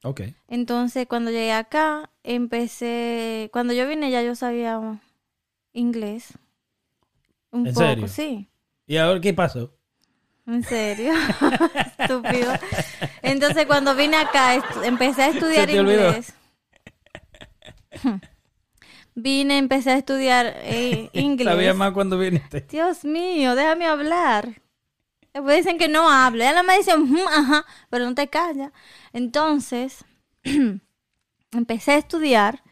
Ok. Entonces, cuando llegué acá, empecé, cuando yo vine ya yo sabía inglés. Un ¿En poco, serio? sí. ¿Y ahora qué pasó? En serio, <laughs> estúpido. Entonces, cuando vine acá, empecé a estudiar te olvidó? inglés. <laughs> Vine, empecé a estudiar eh, <laughs> inglés. Sabía más cuando viniste. Dios mío, déjame hablar. Después dicen que no hable. Ella me dice, "Ujú, ajá, pero no te callas. Entonces, <clears throat> empecé a estudiar.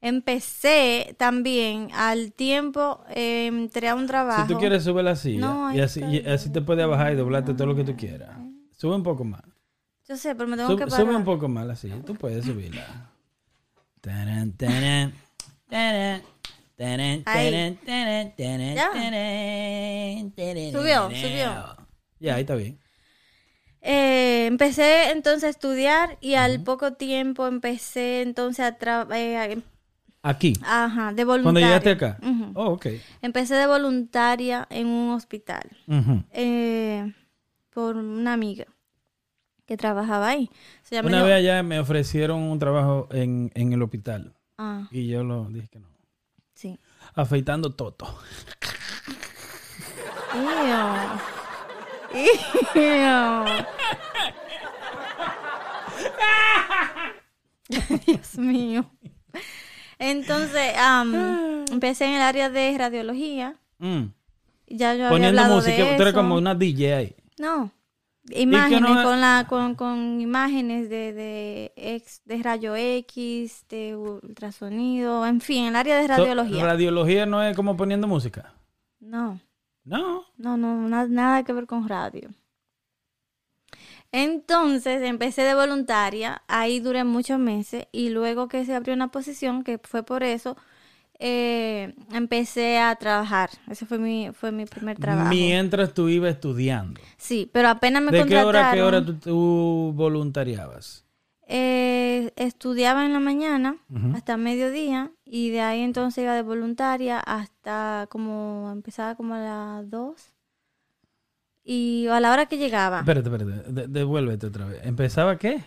Empecé también al tiempo, eh, entré a un trabajo. Si tú quieres, sube la silla. No, y así, y así te puedes bajar y doblarte todo lo que tú quieras. Sube un poco más. Yo sé, pero me tengo Sub- que parar. sube un poco más la silla. Tú puedes subirla. Subió, subió. Ya, ahí está bien. Eh, empecé entonces a estudiar y al poco tiempo empecé entonces a trabajar. Aquí. Ajá, de voluntaria. Cuando llegaste acá. Oh, ok. Empecé de voluntaria en un hospital eh, por una amiga que trabajaba ahí. Se llama Una vez allá me ofrecieron un trabajo en, en el hospital. Ah, Y yo lo dije que no. sí. Afeitando toto. Ew. Ew. <laughs> Dios mío. Entonces, am, empecé en el área de radiología. Mm. Ya yo había Poniendo hablado música. de Tú eres como una DJ ahí. No. Imágenes, no- con, la, con, con imágenes de, de, ex, de rayo X, de ultrasonido, en fin, el área de So, radiología. radiología no es como poniendo música. no. No. No, no, na- nada que ver con radio. Entonces empecé de voluntaria, ahí duré muchos meses y luego que se abrió una posición, que fue por eso, eh, empecé a trabajar. Ese fue mi, fue mi primer trabajo. Mientras tú ibas estudiando. Sí, pero apenas me ¿De qué hora qué hora contrataron. tú, tú voluntariabas? Eh, estudiaba en la mañana hasta mediodía y de ahí entonces iba de voluntaria hasta como empezaba como a las 2 y a la hora que llegaba Espérate, espérate. de- devuélvete otra vez. ¿Empezaba qué?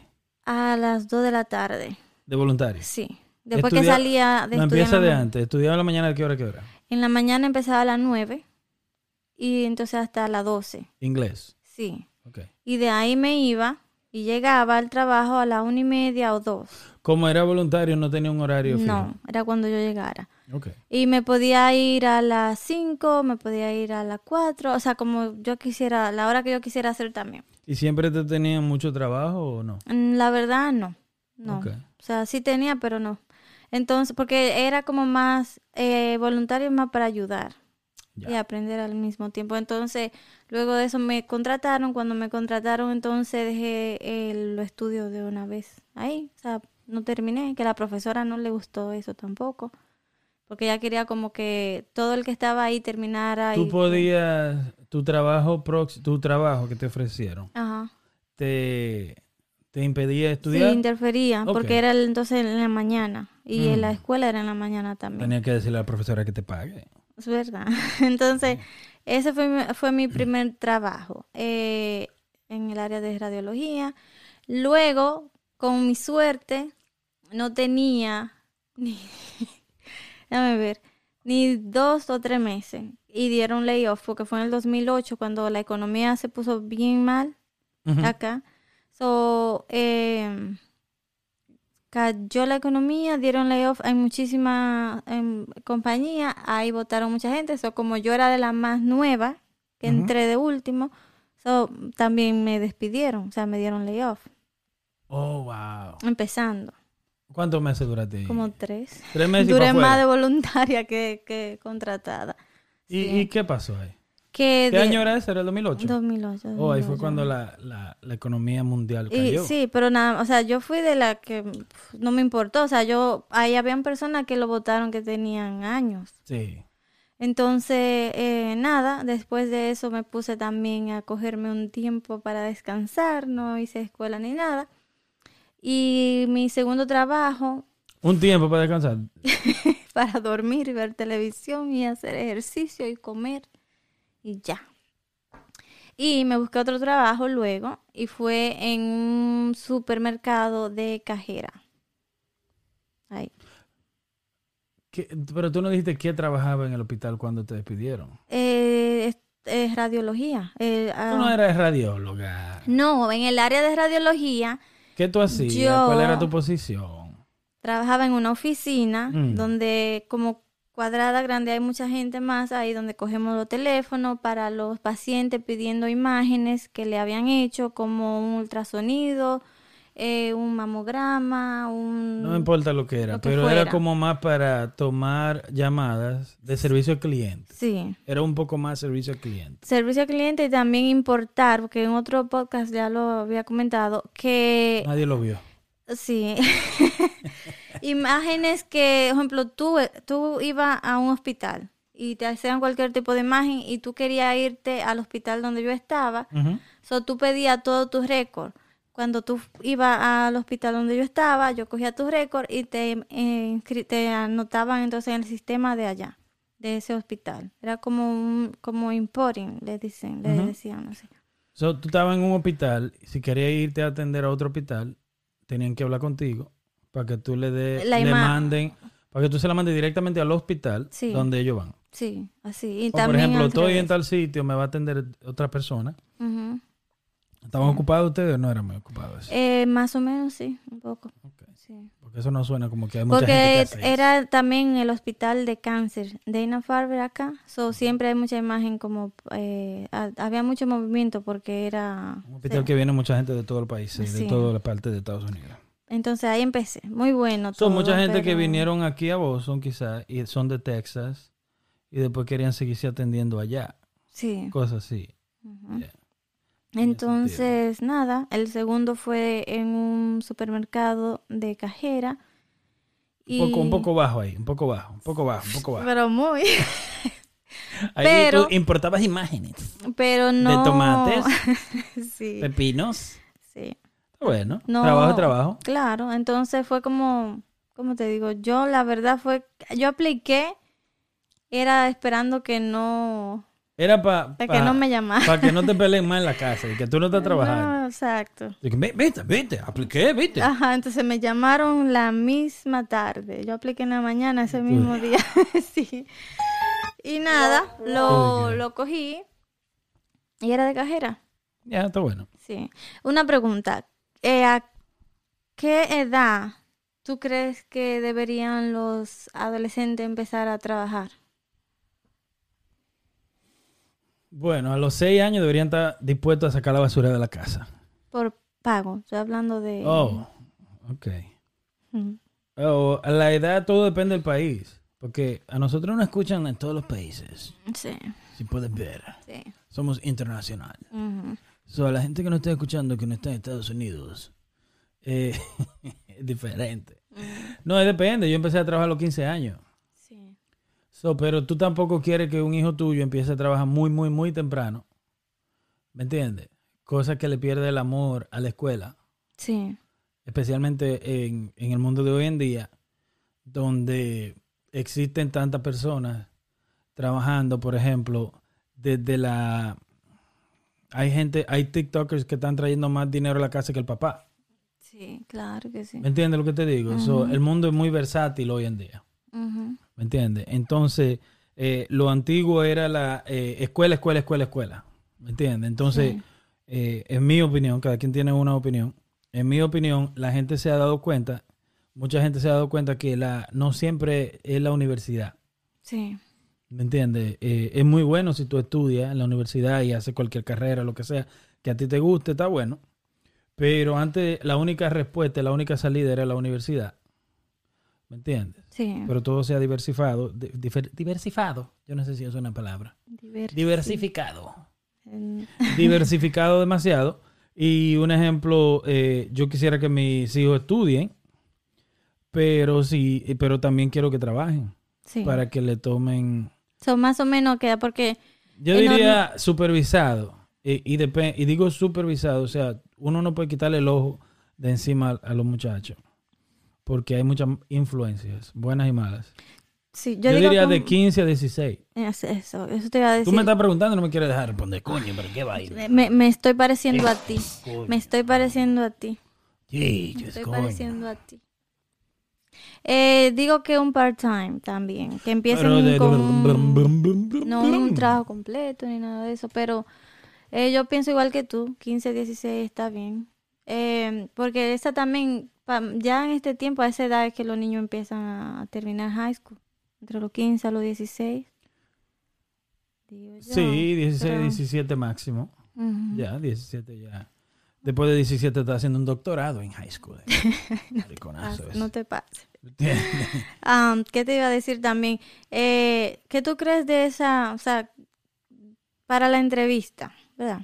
a las 2 de la tarde. De voluntario. Sí. Después que salía de No empieza de antes. ¿Estudiaba en la mañana de qué hora a qué hora? En la mañana empezaba a las 9 y entonces hasta las 12. Inglés. Sí. Ok. Y de ahí me iba y llegaba al trabajo a las una y media o dos. Como era voluntario, no tenía un horario fijo. No, era cuando yo llegara. Ok. Y me podía ir a las 5, me podía ir a las 4, o sea, como yo quisiera, la hora que yo quisiera hacer también. ¿Y siempre te tenían mucho trabajo o no? Mm, La verdad, no. No. O sea, sí tenía, pero no. Entonces, porque era como más eh, voluntario, más para ayudar Ya. y aprender al mismo tiempo. Entonces, luego de eso me contrataron. Cuando me contrataron, entonces dejé el estudio de una vez ahí. O sea, no terminé, que a la profesora no le gustó eso tampoco. Porque ella quería como que todo el que estaba ahí terminara. Tú y- podías, tu trabajo, prox- tu trabajo que te ofrecieron, Ajá. te, te impedía Sí, estudiar. interfería, Ok. porque era entonces en la mañana. Y en la Mm. escuela era en la mañana también. Tenía que decirle a la profesora que te pague. Es verdad. <laughs> Entonces, ese fue mi, fue mi primer trabajo eh, en el área de radiología. Luego, con mi suerte, no tenía <laughs> ni, déjame ver, ni dos o tres meses. Y dieron layoff, porque fue en el 2008 cuando la economía se puso bien mal acá. So, eh, cayó la economía, dieron layoff en muchísimas compañías, ahí votaron mucha gente. So, como yo era de la más nueva, que entré de último, so, también me despidieron, o sea, me dieron layoff, Oh, wow. empezando, ¿Cuántos meses duraste ahí? como tres. Tres meses Duré más de voluntaria que, que contratada. ¿Y, sí. y qué pasó ahí? Que ¿Qué de- año era ese? ¿Era el 2008? 2008. Oh, ahí fue 2008. cuando la, la, la economía mundial Y, cayó. sí, pero nada, o sea, yo fui de la que no me importó, o sea, yo, ahí habían personas que lo votaron que tenían años. Sí. Entonces, eh, nada, después de eso me puse también a cogerme un tiempo para descansar, no hice escuela ni nada. Y mi segundo trabajo, Un tiempo para descansar. <laughs> para dormir ver televisión y hacer ejercicio y comer y ya. Y me busqué otro trabajo luego y fue en un supermercado de cajera. Ahí. ¿Qué- Pero tú no dijiste que trabajaba en el hospital cuando te despidieron. Eh, es, es radiología. Eh, ah, Tú no eras radióloga. no, en el área de radiología ¿Qué tú hacías? Yo- ¿Cuál era tu posición? trabajaba en una oficina Mm. donde como cuadrada grande hay mucha gente más ahí donde cogemos los teléfonos para los pacientes pidiendo imágenes que le habían hecho como un ultrasonido, eh, un mamograma, un... No me importa lo que era, Lo que pero era como más para tomar llamadas de servicio al cliente. Sí, Era un poco más servicio al cliente. servicio al cliente y también importar, porque en otro podcast ya lo había comentado, que Nadie lo vio. sí, <laughs> imágenes que, por ejemplo, tú, tú ibas a un hospital y te hacían cualquier tipo de imagen y tú querías irte al hospital donde yo estaba, so, tú pedías todos tus récords. Cuando tú ibas al hospital donde yo estaba, yo cogía tus récords y te, eh, te anotaban entonces en el sistema de allá, de ese hospital. Era como un, como importing, le dicen, le Ujú. decían así. So, tú estabas en un hospital, si querías irte a atender a otro hospital, tenían que hablar contigo para que tú le, de, La le manden, para que tú se la mandes directamente al hospital Sí. donde ellos van. Sí, así. Y O por ejemplo, estoy en tal sitio, me va a atender otra persona. ¿Estaban ocupados ustedes o no eran muy ocupados? Eh, más o menos, sí, un poco. Sí. Porque eso no suena como que hay mucha gente que hace eso. era también el hospital de cáncer de Dana Farber acá. So, siempre hay mucha imagen como... eh, ha- había mucho movimiento porque era... Un hospital sí. que viene mucha gente de todo el país, sí, de Sí. toda la parte de Estados Unidos. Entonces ahí empecé. Muy bueno Son todo, mucha gente que vinieron aquí a Boston quizás y son de Texas y después querían seguirse atendiendo allá. Sí. Cosas así. Yeah. Entonces, nada, el segundo fue en un supermercado de cajera. Un, poco, un y- poco bajo ahí, un poco bajo, un poco bajo, un poco bajo. Pero muy... <laughs> Ahí pero- tú importabas imágenes Pero no... tomates. <laughs> sí, pepinos. sí. Bueno, No, trabajo trabajo. Claro, entonces fue como, ¿cómo te digo? Yo la verdad fue, yo apliqué, era esperando que no, Era para que no me llamaran. Para que no te peleen más en la <laughs> casa y que tú no estás trabajando. No, exacto. Y que, "Ve- Viste, viste, apliqué, viste. Ajá, entonces me llamaron la misma tarde. Yo apliqué en la mañana ese mismo día. <laughs> sí. Y nada, lo, lo cogí y era de cajera. Ya, está bueno. Sí. Una pregunta. Eh, ¿A qué edad tú crees que deberían los adolescentes empezar a trabajar? Bueno, a los seis años deberían estar dispuestos a sacar la basura de la casa. Por pago. Estoy hablando de... Oh, ok. Oh, a la edad todo depende del país. Porque a nosotros nos escuchan en todos los países. Sí, Si puedes ver. sí. Somos internacional. So, a la gente que nos está escuchando, que no está en Estados Unidos, eh, <laughs> es diferente. No, depende. Yo empecé a trabajar a los 15 años. Sí. So, pero tú tampoco quieres que un hijo tuyo empiece a trabajar muy, muy, muy temprano. ¿Me entiendes? Cosa que le pierde el amor a la escuela. Sí. Especialmente en, en el mundo de hoy en día, donde existen tantas personas trabajando, por ejemplo, desde la... Hay gente, hay TikTokers que están trayendo más dinero a la casa que el papá. Sí, claro que sí. ¿Me entiendes lo que te digo? So, el mundo es muy versátil hoy en día. ¿Me entiendes? Entonces, eh, lo antiguo era la eh, escuela, escuela, escuela, escuela. ¿Me entiendes? Entonces, Sí. eh, en mi opinión, cada quien tiene una opinión. En mi opinión, la gente se ha dado cuenta, mucha gente se ha dado cuenta que la no siempre es la universidad. Sí. ¿Me entiendes? Eh, es muy bueno si tú estudias en la universidad y haces cualquier carrera, lo que sea, que a ti te guste, está bueno. Pero antes, la única respuesta, la única salida era la universidad. ¿Me entiendes? Sí. pero todo sea diversificado. di- difer- diversificado. Yo no sé si es una palabra. Diversi- Diversificado. <laughs> Diversificado demasiado. Y un ejemplo, eh, yo quisiera que mis hijos estudien, pero sí, pero también quiero que trabajen Sí. para que le tomen. So, más o menos queda porque... Yo En diría supervisado. Y, y, digo supervisado, o sea, uno no puede quitarle el ojo de encima a los muchachos. Porque hay muchas influencias, buenas y malas. Sí, Yo, yo, digo diría como- de 15 a 16. Es Eso, eso te iba a decir. Tú me estás preguntando y no me quieres dejar responder, coño, pero qué vaina. Me- me, me estoy pareciendo a ti. Coño. Me estoy pareciendo a ti. Sí, Me estoy coño. pareciendo a ti. Eh, digo que un part-time también. Que empiecen de- con... No un trabajo completo ni nada de eso, pero eh, yo pienso igual que tú, 15, 16 está bien. Eh, porque esa también, ya en este tiempo, a esa edad es que los niños empiezan a, terminar high school, entre los 15 a los 16. Digo yo, Sí, 16, pero- 17 máximo. Ya, 17 ya. Después de 17 está haciendo un doctorado en high school. <laughs> Mariconazo ese. No te pases. <laughs> Um, ¿Qué te iba a decir también? Eh, ¿Qué tú crees de esa, o sea, para la entrevista, ¿verdad?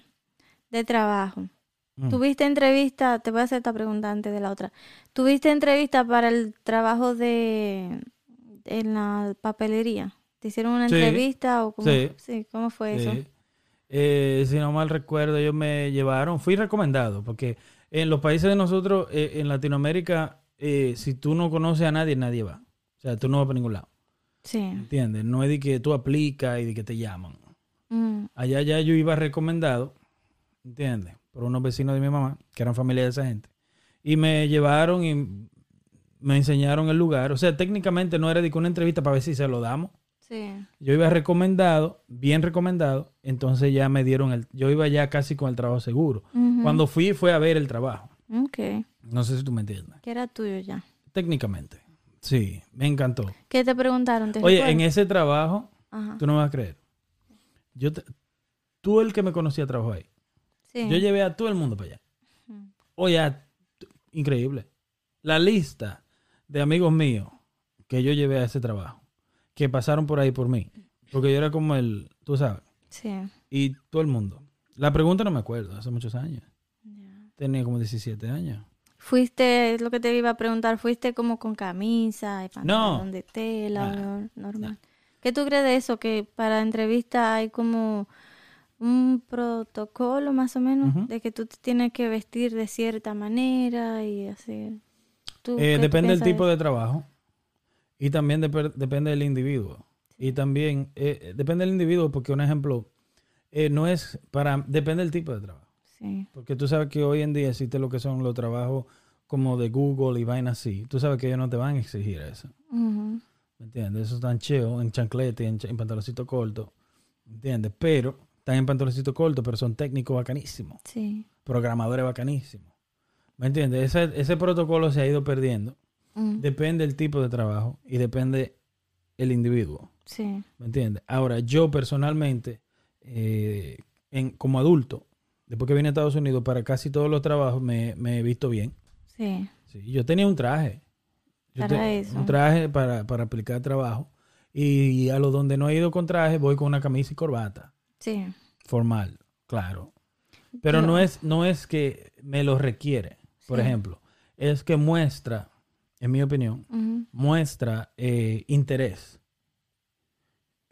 De trabajo. Mm. ¿Tuviste entrevista? Te voy a hacer esta pregunta antes de la otra. ¿Tuviste entrevista para el trabajo de en la papelería? ¿Te hicieron una Sí. entrevista o cómo? Sí. ¿cómo fue eso? Eh, si no mal recuerdo, ellos me llevaron, fui recomendado, porque en los países de nosotros, eh, en Latinoamérica, eh, si tú no conoces a nadie, nadie va. O sea, tú no vas para ningún lado. Sí. ¿Entiendes? No es de que tú aplicas y de que te llaman. Mm, Allá ya yo iba recomendado, ¿entiendes? Por unos vecinos de mi mamá, que eran familia de esa gente. Y me llevaron y me enseñaron el lugar. O sea, técnicamente no era de que una entrevista para ver si se lo damos. Sí. Yo iba recomendado, bien recomendado, entonces ya me dieron el... Yo iba ya casi con el trabajo seguro. Cuando fui fue a ver el trabajo. Ok. No sé si tú me entiendes. Que era tuyo ya. Técnicamente. Sí, me encantó. ¿Qué te preguntaron? ¿Te Oye, recuerdas? en ese trabajo, Ajá. tú no me vas a creer. Yo te- tú el que me conocía trabajó ahí. Sí. Yo llevé a todo el mundo para allá. Ujú. Oye, increíble. La lista de amigos míos que yo llevé a ese trabajo, que pasaron por ahí por mí. Porque yo era como el, tú sabes, Sí. y todo el mundo. La pregunta no me acuerdo, hace muchos años. Tenía como 17 años. Fuiste, es lo que te iba a preguntar, fuiste como con camisa y pantalón de tela, Nah, normal. ¿Qué tú crees de eso? Que para entrevista hay como un protocolo más o menos, de que tú te tienes que vestir de cierta manera y así. ¿Tú Eh, depende del tipo de de trabajo y también dep- depende del individuo. Y también eh, depende del individuo porque, un ejemplo, eh, no es para... Depende del tipo de trabajo. eso? Sí. Porque tú sabes que hoy en día existe lo que son los trabajos como de Google y vainas así. Tú sabes que ellos no te van a exigir eso. ¿Me entiendes? Esos están cheos en chanclete, en, ch- en pantaloncito corto. ¿Me entiendes? Pero están en pantaloncito corto, pero son técnicos bacanísimos. Sí. Programadores bacanísimos. ¿Me entiendes? Ese, ese protocolo se ha ido perdiendo. Mm, Depende del tipo de trabajo y depende el individuo. Sí. ¿Me entiendes? Ahora, yo personalmente, eh, en, como adulto, después que vine a Estados Unidos, para casi todos los trabajos me, me he visto bien. Sí. Sí, yo tenía un traje. Yo Para te- eso. Un traje para, para aplicar trabajo. Y a los donde no he ido con traje, voy con una camisa y corbata. Sí. Formal, claro. Pero Yo- no es, no es que me lo requiere, por Sí. ejemplo. Es que muestra, en mi opinión, muestra eh, interés.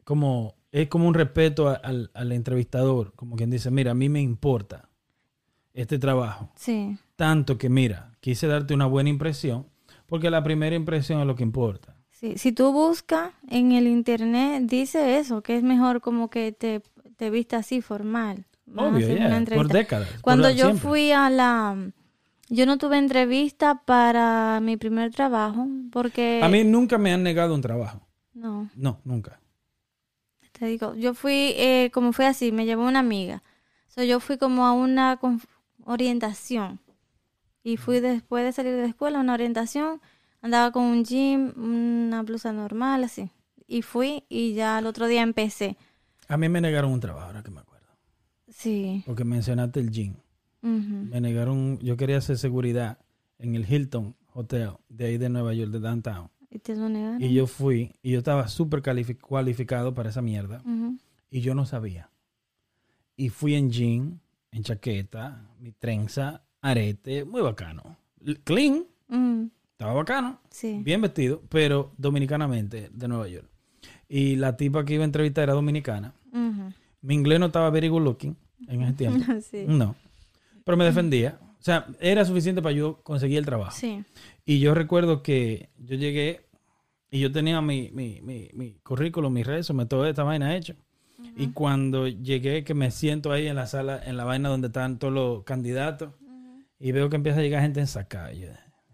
Como, es como un respeto a- al, al entrevistador. Como quien dice, mira, a mí me importa este trabajo. Sí. Tanto que, mira, quise darte una buena impresión, porque la primera impresión es lo que importa. Sí, si tú buscas en el internet, dice eso, que es mejor como que te, te vista así formal. Obvio, una por décadas. por Cuando yo siempre. fui a la... Yo no tuve entrevista para mi primer trabajo porque... A mí nunca me han negado un trabajo. No, No, nunca. te digo, yo fui, eh, como fue así, me llevó una amiga. So, yo fui como a una orientación. Y fui después de salir de la escuela a una orientación. Andaba con un jean, una blusa normal, así. Y fui y ya el otro día empecé. A mí me negaron un trabajo, ahora que me acuerdo. Sí. Porque mencionaste el Me negaron, yo quería hacer seguridad en el Hilton Hotel de ahí de Nueva York, de Downtown. Y te lo negaron. Y yo fui, y yo estaba súper cualificado para esa mierda, y yo no sabía. Y fui en jean, en chaqueta, mi trenza, arete, muy bacano. Clean, estaba bacano, Sí. bien vestido, pero dominicanamente de Nueva York. Y la tipa que iba a entrevistar era dominicana. Mi inglés no estaba very good looking en ese tiempo. <laughs> Sí. No. Pero me defendía. O sea, era suficiente para yo conseguir el trabajo. Sí. Y yo recuerdo que yo llegué y yo tenía mi, mi, mi, mi currículum, mi resumen, toda esta vaina hecho. Y cuando llegué, que me siento ahí en la sala, en la vaina donde están todos los candidatos, y veo que empieza a llegar gente ensacada. Y yo,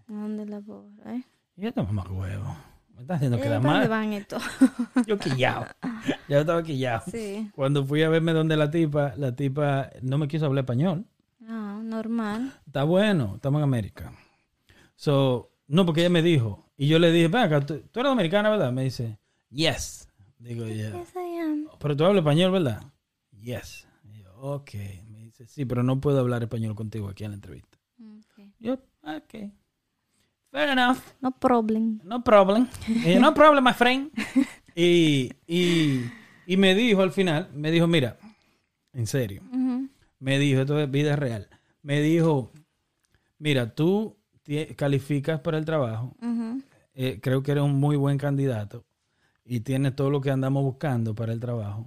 ¿Dónde la borra, eh? y esto mamá huevo. Me está haciendo quedar ¿para dónde mal. van estos? <laughs> Yo quillado. Ya yo estaba quillado. Sí. Cuando fui a verme donde la tipa, la tipa no me quiso hablar español. Normal. Está bueno, estamos en América. So, no, porque ella me dijo, y yo le dije, ven acá, tú, tú eres dominicana, ¿verdad? Me dice, yes. Digo, yeah. Yes, I am. Pero tú hablas español, ¿verdad? Yes. Y yo, ok. Me dice, sí, pero no puedo hablar español contigo aquí en la entrevista. Ok. Yo, ok. Fair enough. No problem. No problem. Eh, no problem, my friend. Y, y, y me dijo al final, me dijo, mira, en serio, me dijo, esto es vida real, me dijo, mira, tú calificas para el trabajo, eh, creo que eres un muy buen candidato y tienes todo lo que andamos buscando para el trabajo,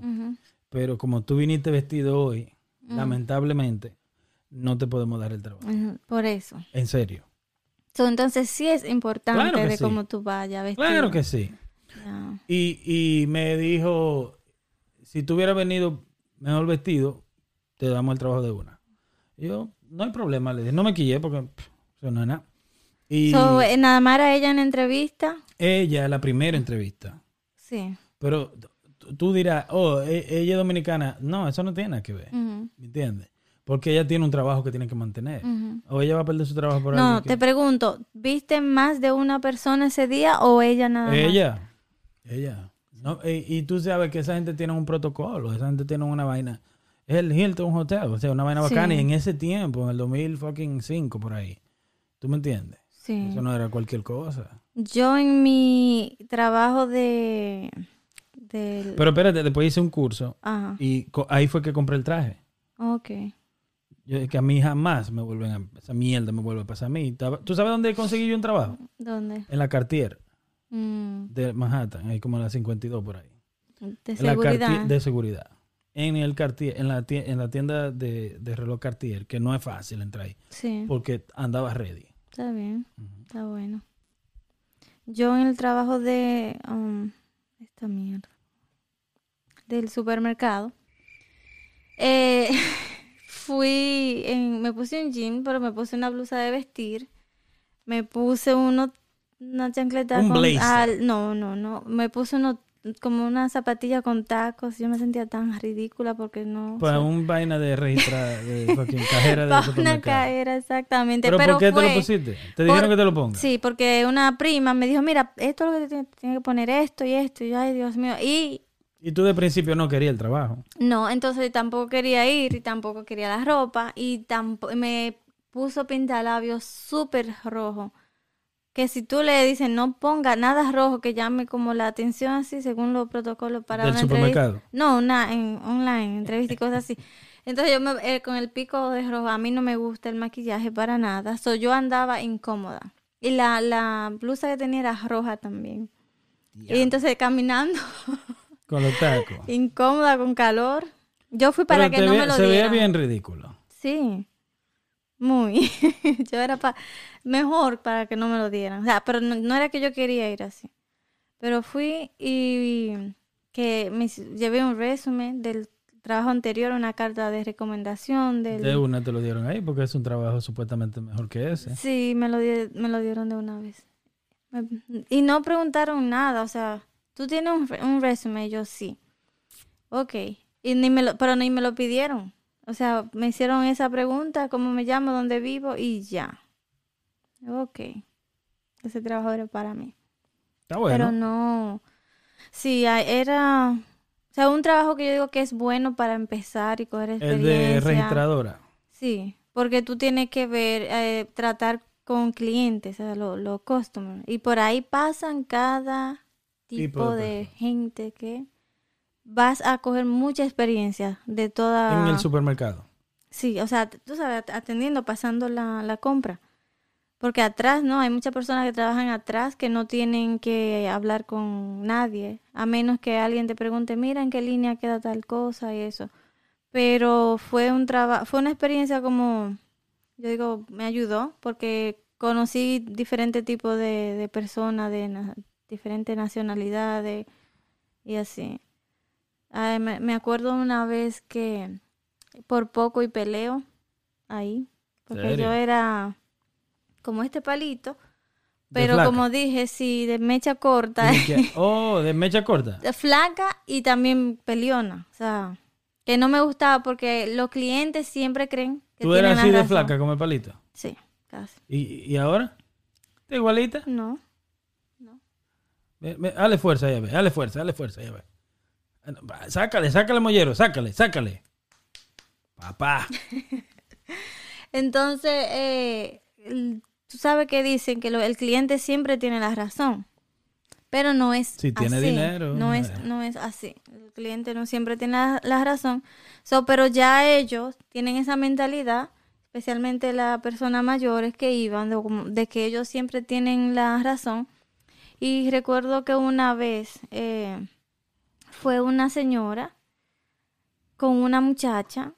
pero como tú viniste vestido hoy, lamentablemente, no te podemos dar el trabajo. Por eso. En serio. So, entonces sí es importante Claro de sí. cómo tú vayas vestido. Claro que sí. Y, y me dijo, si tú hubieras venido mejor vestido, te damos el trabajo de una. Y yo, no hay problema, le dije, no me quillé porque pff, eso no es nada. Y So, nada más era ella en entrevista. ella, la primera entrevista. Sí. Pero tú dirás, oh, e- ella es dominicana. No, eso no tiene nada que ver. ¿Me entiendes? Porque ella tiene un trabajo que tiene que mantener. O ella va a perder su trabajo por No, te que- pregunto, ¿viste más de una persona ese día o ella nada más? Ella, ella. No, y, y tú sabes que esa gente tiene un protocolo, esa gente tiene una vaina. Es el Hilton Hotel, o sea, una vaina Sí. bacana. Y en ese tiempo, en el 2005 por ahí, ¿tú me entiendes? Sí. Eso no era cualquier cosa. Yo en mi trabajo de... del... Pero espérate, después hice un curso Ajá. y ahí fue que compré el traje. Ok. Yo, es que a mí jamás me vuelven a, esa mierda me vuelve a pasar a mí. ¿Tú sabes dónde conseguí yo un trabajo? ¿Dónde? En la Cartier Mm, de Manhattan, ahí como en la 52 por ahí. de En la seguridad. Cartier- de seguridad. En el Cartier, en la, tie- en la tienda de, de reloj Cartier, que no es fácil entrar ahí, Sí, porque andaba ready. está bien. Está bueno. Yo en el trabajo de... um, esta mierda. Del supermercado. eh, <laughs> fui... En, me puse un jean, pero me puse una blusa de vestir. Me puse uno... Una chancleta Un con... al- no, no, no. Me puse uno... Como una zapatilla con tacos. Yo me sentía tan ridícula porque no... Para soy- un vaina de registrar, de <laughs> fucking cajera de Pa' una caera, exactamente. ¿Pero, Pero, por qué te lo pusiste? ¿Te dijeron que te lo pongas? Sí, porque una prima me dijo, mira, esto es lo que te tiene- tiene que poner esto y esto. Y yo, ay, Dios mío. Y Y tú de principio no querías el trabajo. no, entonces tampoco quería ir y tampoco quería la ropa. Y tampoco me puso pintalabios súper rojo. Que si tú le dices no ponga nada rojo que llame como la atención así según los protocolos para Del una entrevista. supermercado. No, una en online, entrevista y cosas así. <laughs> Entonces yo me, eh, con el pico de rojo, a mí no me gusta el maquillaje para nada. So, yo andaba incómoda. Y la, la blusa que tenía era roja también. Y entonces caminando, <laughs> Con los tacos. <laughs> incómoda, con calor. Yo fui para Pero que no ve- me lo se veía dieran. bien ridículo. Sí, muy. yo era pa- mejor para que no me lo dieran. O sea, pero no, no era que yo quería ir así. Pero fui y que me llevé un resumen del trabajo anterior, una carta de recomendación del... De una te lo dieron ahí porque es un trabajo supuestamente mejor que ese. Sí, me lo, di- me lo dieron de una vez. Y no preguntaron nada, o sea, tú tienes un, re- un resumen, yo sí. Ok, y ni me lo, pero ni me lo pidieron. O sea, me hicieron esa pregunta, cómo me llamo, dónde vivo y ya. Ok, ese trabajo era para mí. Está bueno. Pero no, sí, era, o sea, un trabajo que yo digo que es bueno para empezar y coger el experiencia. de registradora. Sí, porque tú tienes que ver, eh, tratar con clientes, o sea, los customers. Y por ahí pasan cada Tipo tipo, de de, gente que vas a coger mucha experiencia de toda... En el supermercado. Sí, o sea, tú sabes, atendiendo, pasando la, la compra. Porque atrás, ¿no? Hay muchas personas que trabajan atrás que no tienen que hablar con nadie, a menos que alguien te pregunte, mira en qué línea queda tal cosa y eso. Pero fue un trabajo, fue una experiencia como, yo digo, me ayudó porque conocí diferentes tipos de, de personas, de na- diferentes nacionalidades y así. Ay, me, me acuerdo una vez que por poco y peleo ahí, porque ¿Serio? yo era como este palito, pero como dije, sí, de mecha corta, <laughs> oh, de mecha corta. de flaca y también peleona, o sea, que no me gustaba porque los clientes siempre creen que Tú eras así de razón. flaca como el palito. Sí, casi. ¿Y, y ahora? ¿Estás igualita? No. Ve- ve, Dale fuerza, ya ve. Dale fuerza, dale fuerza, ya ve. Va, Sácale, sácale, mollero, sácale, sácale. Papá. <laughs> Entonces, eh, tú sabes que dicen que lo- el cliente siempre tiene la razón, pero no es Si tiene así. dinero, No es, no es así. El cliente no siempre tiene la, la razón. So, pero ya ellos tienen esa mentalidad, especialmente las personas mayores que iban, de que ellos siempre tienen la razón. Y recuerdo que una vez eh, fue una señora con una muchacha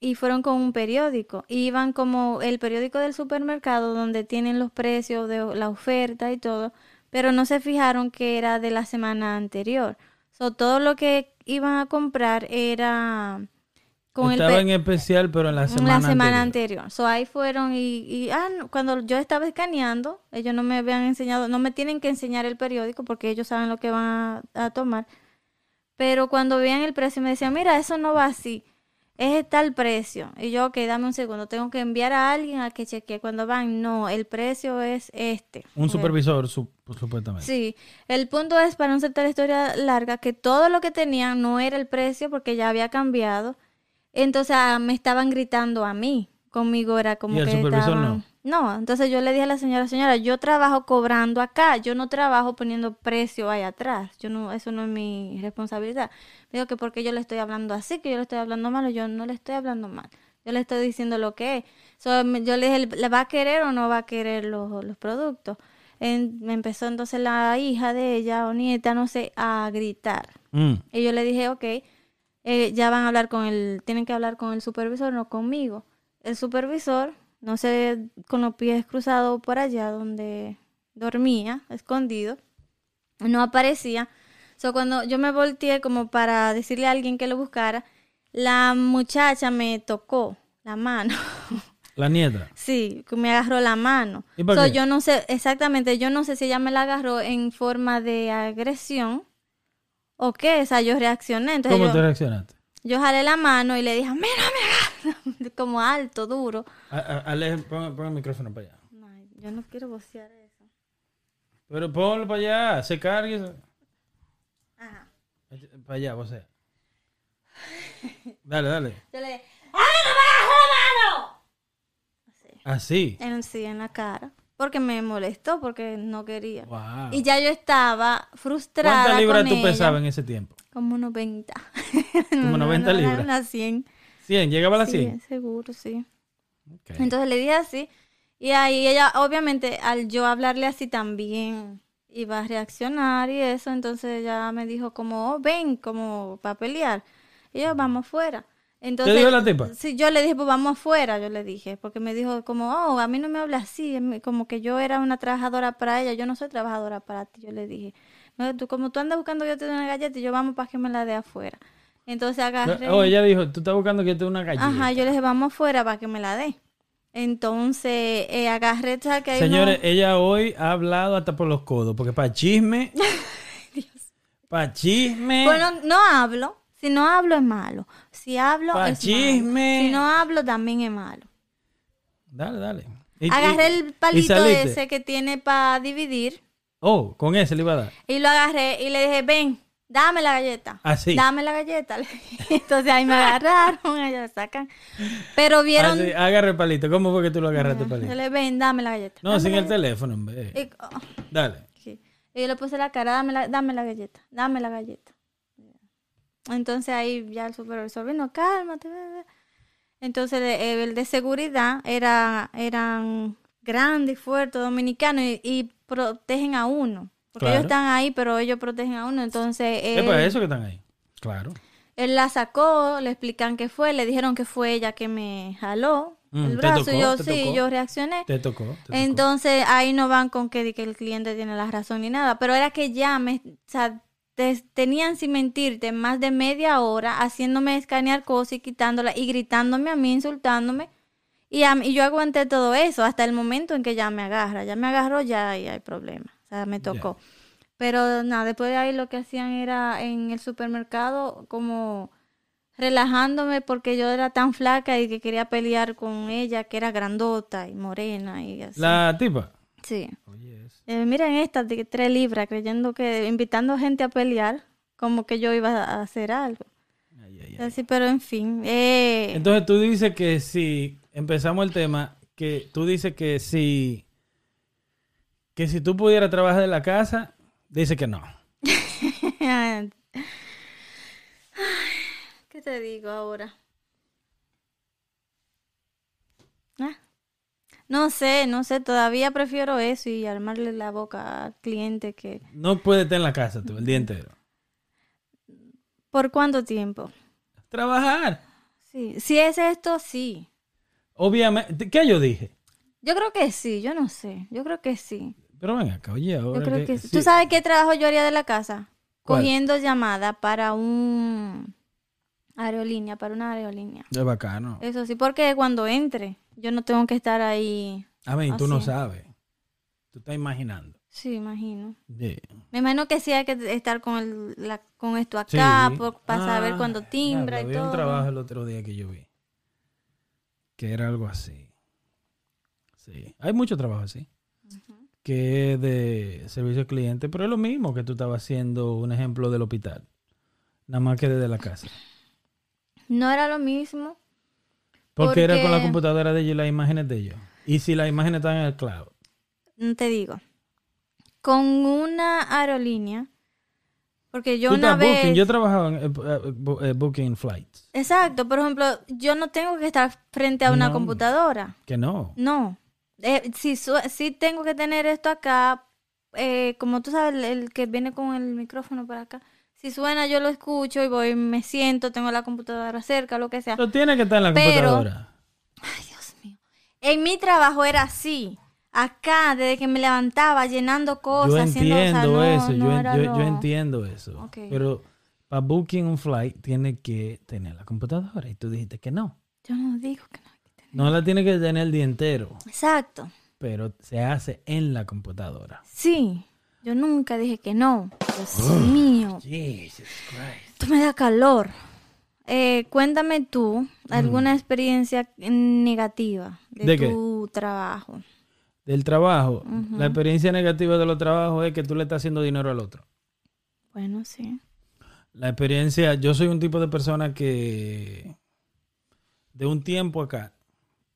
y fueron con un periódico. Iban como el periódico del supermercado donde tienen los precios de la oferta y todo, pero no se fijaron que era de la semana anterior. So, todo lo que iban a comprar era con el Estaba en especial, pero en la la semana, semana anterior. anterior. So, ahí fueron y, y, ah, no, cuando yo estaba escaneando, ellos no me habían enseñado, no me tienen que enseñar el periódico porque ellos saben lo que van a, a tomar. Pero cuando veían el precio me decían, mira, eso no va así, es tal precio. Y yo, ok, dame un segundo, tengo que enviar a alguien a que chequee. Cuando van, no, el precio es este. Un supervisor, su- supuestamente. Sí, el punto es, para no ser la historia larga, que todo lo que tenían no era el precio porque ya había cambiado. Entonces ah, me estaban gritando a mí. Conmigo era como ¿Y el que supervisor estaban- no? No, entonces yo le dije a la señora, señora, yo trabajo cobrando acá, yo no trabajo poniendo precio ahí atrás. Yo no, eso no es mi responsabilidad. Me dijo que porque yo le estoy hablando así, que yo le estoy hablando mal, yo no le estoy hablando mal. Yo le estoy diciendo lo que es. So, yo le dije, ¿le va a querer o no va a querer los, los productos? En- me empezó entonces la hija de ella o nieta, no sé, a gritar. Mm. Y yo le dije, ok, eh, ya van a hablar con el, tienen que hablar con el supervisor, no conmigo. El supervisor, no sé, con los pies cruzados por allá donde dormía, escondido, no aparecía. So, cuando yo me volteé como para decirle a alguien que lo buscara, la muchacha me tocó la mano. <laughs> La nieta. Sí, me agarró la mano. ¿Y por So, qué? yo no sé, exactamente, yo no sé si ella me la agarró en forma de agresión o qué, o sea, yo reaccioné. Entonces ¿Cómo yo, te reaccionaste? Yo jalé la mano y le dije, mira, me agarra", <laughs> como alto, duro. A- a- Ale, pon, pon el micrófono para allá. Ay, yo no quiero vocear eso. Pero ponlo para allá, se cargue. eso. Ajá. Para allá, o sea. Dale, dale. <laughs> Yo le dije, ¡ay, no me! Así. En, sí, en la cara. Porque me molestó, porque no quería. Wow. Y ya yo estaba frustrada ¿Cuántas libras tú pesabas en ese tiempo? Como 90. <laughs> Como 90 libras. Unas 100. 100, llegaba a las Sí, 100. seguro, sí. Ok. Entonces le dije así. Y ahí ella, obviamente, al yo hablarle así también iba a reaccionar y eso. Entonces ella me dijo como, oh, ven, como para pelear. Y yo, vamos afuera. Entonces, dijo la tipa? Sí, yo le dije, pues vamos afuera, yo le dije. Porque me dijo como, oh, a mí no me habla así. em- Como que yo era una trabajadora para ella. Yo no soy trabajadora para ti, yo le dije. No, tú, como tú andas buscando que yo te dé una galleta y yo vamos para que me la dé afuera. Entonces agarré. Oh, ella dijo, tú estás buscando que te dé una galleta. Ajá, yo le dije, vamos afuera para que me la dé. Entonces, eh, agarré, ¿sabes que hay uno- Señores, ella hoy ha hablado hasta por los codos, porque para chisme, <laughs> para chisme, Bueno, no hablo. Si no hablo es malo. Si hablo Pa' es chisme. malo. Si no hablo también es malo. dale, dale. Y- Agarré y- el palito ese que tiene para dividir Oh, con ese le iba a dar. y lo agarré y le dije, ven, dame la galleta. Así. Dame la galleta. <laughs> Entonces ahí me agarraron, ellos sacan. Pero vieron... Así, agarra el palito. ¿Cómo fue que tú lo agarraste el Yo palito? le ven, dame la galleta. No, dame sin el teléfono, hombre. galleta". Y- oh. Dale. Sí. Y yo le puse la cara, dame la, dame la galleta, dame la galleta. Entonces ahí ya el supervisor vino, cálmate. ve". Entonces de- el de seguridad era, eran grandes y fuertes dominicanos y, y protegen a uno. Porque Claro. ellos están ahí, pero ellos protegen a uno. Entonces Es él, para eso que están ahí. Claro. él la sacó, le explican qué fue, le dijeron que fue ella que me jaló Mm, el ¿te brazo. tocó? y yo ¿Te sí, tocó? yo reaccioné. Te tocó. te tocó. Entonces ahí no van con que, el cliente tiene la razón ni nada, pero era que ya me, o sea, te- tenían sin mentirte más de media hora haciéndome escanear cosas y quitándola y gritándome a mí, insultándome. Y, a mí- y yo aguanté todo eso hasta el momento en que ya me agarra. Ya me agarró, ya ahí hay problema. O sea, me tocó. Pero nada, después de ahí lo que hacían era en el supermercado como relajándome porque yo era tan flaca y que quería pelear con ella, que era grandota y morena y así. La tipa. Sí. Oye, es- Eh, miren estas de tres libras, creyendo que invitando gente a pelear, como que yo iba a hacer algo. Ay, ay, ay, ay. Así, pero en fin. eh, Entonces tú dices que si empezamos el tema, que tú dices que si que si tú pudieras trabajar de la casa, dice que no. <laughs> ¿Qué te digo ahora? Ah, No sé, no sé, todavía prefiero eso y armarle la boca al cliente que... No puedes estar en la casa tú el día entero. ¿Por cuánto tiempo? Trabajar. Sí, si es esto, sí. Obviamente, ¿qué yo dije? Yo creo que sí, yo no sé, yo creo que sí. Pero ven acá, oye, ahora Yo creo que- que sí. ¿Tú sabes qué trabajo yo haría de la casa? ¿Cuál? Cogiendo llamada para un aerolínea, para una aerolínea. Es bacano. Eso sí, porque cuando entre, yo no tengo que estar ahí. A ver, tú no sabes. Tú estás imaginando. Sí, imagino. Sí. Me imagino que sí hay que estar con, el, la- con esto acá Sí. por- para saber Ah, cuándo timbra y todo. un trabajo el otro día que yo vi. Que era algo así. Sí. Hay mucho trabajo así. Que de servicio al cliente, pero es lo mismo que tú estabas haciendo un ejemplo del hospital. Nada más que desde la casa. No era lo mismo. Porque, era con la computadora de ellos y las imágenes de ellos. Y si las imágenes están en el cloud. Te digo. Con una aerolínea. Porque yo Tú una estás vez. booking. Yo trabajaba en eh, eh, eh, booking flights. Exacto, por ejemplo, yo no tengo que estar frente a una No. computadora. Que no. No. Eh, si, su- si tengo que tener esto acá, eh, como tú sabes, el, el que viene con el micrófono para acá. Si suena, yo lo escucho y voy, me siento, tengo la computadora cerca, lo que sea. Eso tiene que estar en la Pero- computadora. Ay, Dios mío. En mi trabajo era así. Acá, desde que me levantaba, llenando cosas, Yo haciendo o sea, entiendo no- eso, yo, no era yo, lo- yo entiendo eso. Pero para booking un flight tiene que tener la computadora y tú dijiste que no. Yo no digo que no hay que tener. No la tiene que tener el día entero, Exacto. pero se hace en la computadora. Sí. Yo nunca dije que no. Dios <gasps> mío. Jesus Christ. Esto me da calor. Eh, cuéntame tú alguna experiencia negativa de, ¿De qué? tu trabajo. Del trabajo, la experiencia negativa de los trabajos es que tú le estás haciendo dinero al otro. Bueno, sí. La experiencia, yo soy un tipo de persona que de un tiempo acá,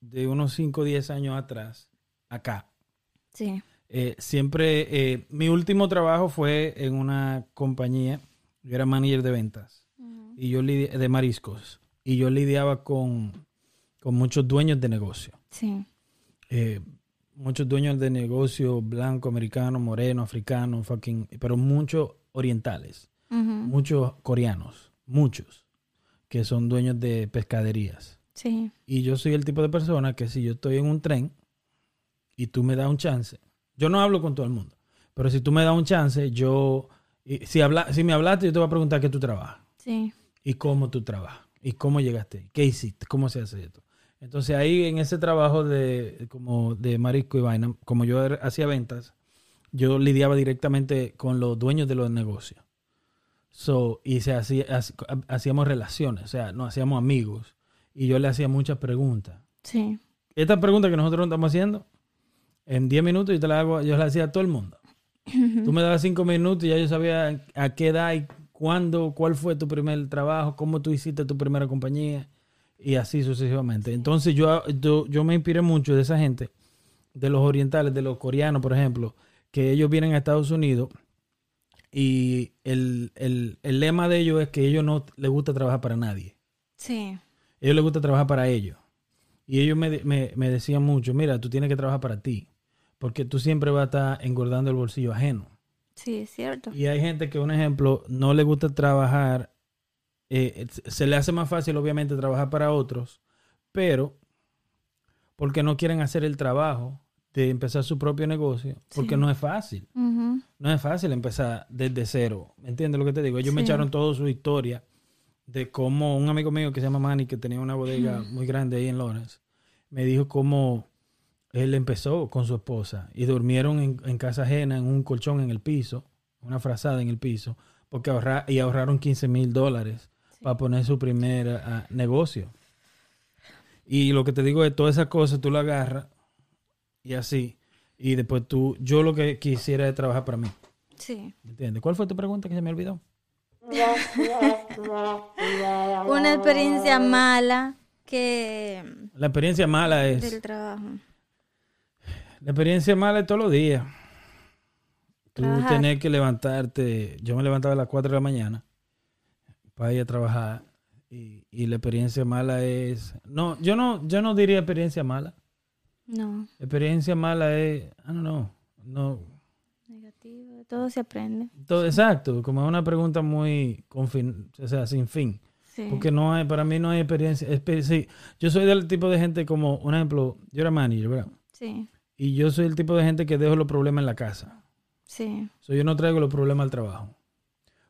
de unos 5 o 10 años atrás, acá, Sí. Eh, siempre, eh, mi último trabajo fue en una compañía, yo era manager de ventas y yo de mariscos y yo lidiaba con, con muchos dueños de negocio, Sí. Eh, muchos dueños de negocio blanco, americano, moreno, africano, fucking, pero muchos orientales, muchos coreanos, muchos que son dueños de pescaderías. Sí. Y yo soy el tipo de persona que si yo estoy en un tren y tú me das un chance, yo no hablo con todo el mundo, pero si tú me das un chance, yo, si, habla, si me hablaste, yo te voy a preguntar qué tú trabajas Sí. y cómo tú trabajas y cómo llegaste, qué hiciste, cómo se hace esto. Entonces ahí en ese trabajo de como de marisco y vaina, como yo hacía ventas, yo lidiaba directamente con los dueños de los negocios. So, y se hacía, hac- hacíamos relaciones, o sea, nos hacíamos amigos y yo le hacía muchas preguntas. Sí. Esta pregunta que nosotros estamos haciendo, en 10 minutos yo te la hago, yo la hacía a todo el mundo. Tú me dabas 5 minutos y ya yo sabía a qué edad y cuándo, cuál fue tu primer trabajo, cómo tú hiciste tu primera compañía y así sucesivamente. Entonces yo, yo, yo me inspiré mucho de esa gente, de los orientales, de los coreanos, por ejemplo, que ellos vienen a Estados Unidos y el, el, el lema de ellos es que a ellos no les gusta trabajar para nadie Sí. a ellos les gusta trabajar para ellos. Y ellos me, me, me decían mucho, mira, tú tienes que trabajar para ti, porque tú siempre vas a estar engordando el bolsillo ajeno. Sí, es cierto. Y hay gente que, un ejemplo, no le gusta trabajar, eh, se le hace más fácil, obviamente, trabajar para otros, pero porque no quieren hacer el trabajo de empezar su propio negocio, porque Sí. no es fácil. No es fácil empezar desde cero. ¿Me entiendes lo que te digo? Ellos me echaron toda su historia de cómo un amigo mío que se llama Manny, que tenía una bodega muy grande ahí en Lawrence, me dijo cómo él empezó con su esposa y durmieron en, en casa ajena, en un colchón en el piso, una frazada en el piso, porque ahorra, y ahorraron 15 mil dólares para poner su primer ah, negocio. Y lo que te digo es, todas esas cosas tú las agarras y así, y después tú, yo lo que quisiera es trabajar para mí. Sí. ¿Me entiendes? ¿Cuál fue tu pregunta que se me olvidó? Una experiencia mala que La experiencia mala es... del trabajo. La experiencia mala es todos los días. Tú Trabajar. tener que levantarte. Yo me levantaba a las 4 de la mañana para ir a trabajar. Y, y la experiencia mala es. No, yo no, yo no diría experiencia mala. No, Experiencia mala es. I don't know. No. negativo, todo se aprende. Todo, exacto. Como es una pregunta muy. con fin- o sea, sin fin. Sí. Porque no hay, para mí no hay experiencia. sí, yo soy del tipo de gente como, un ejemplo, yo era manager, ¿verdad? Sí, Y yo soy el tipo de gente que dejo los problemas en la casa. sí, So, yo no traigo los problemas al trabajo.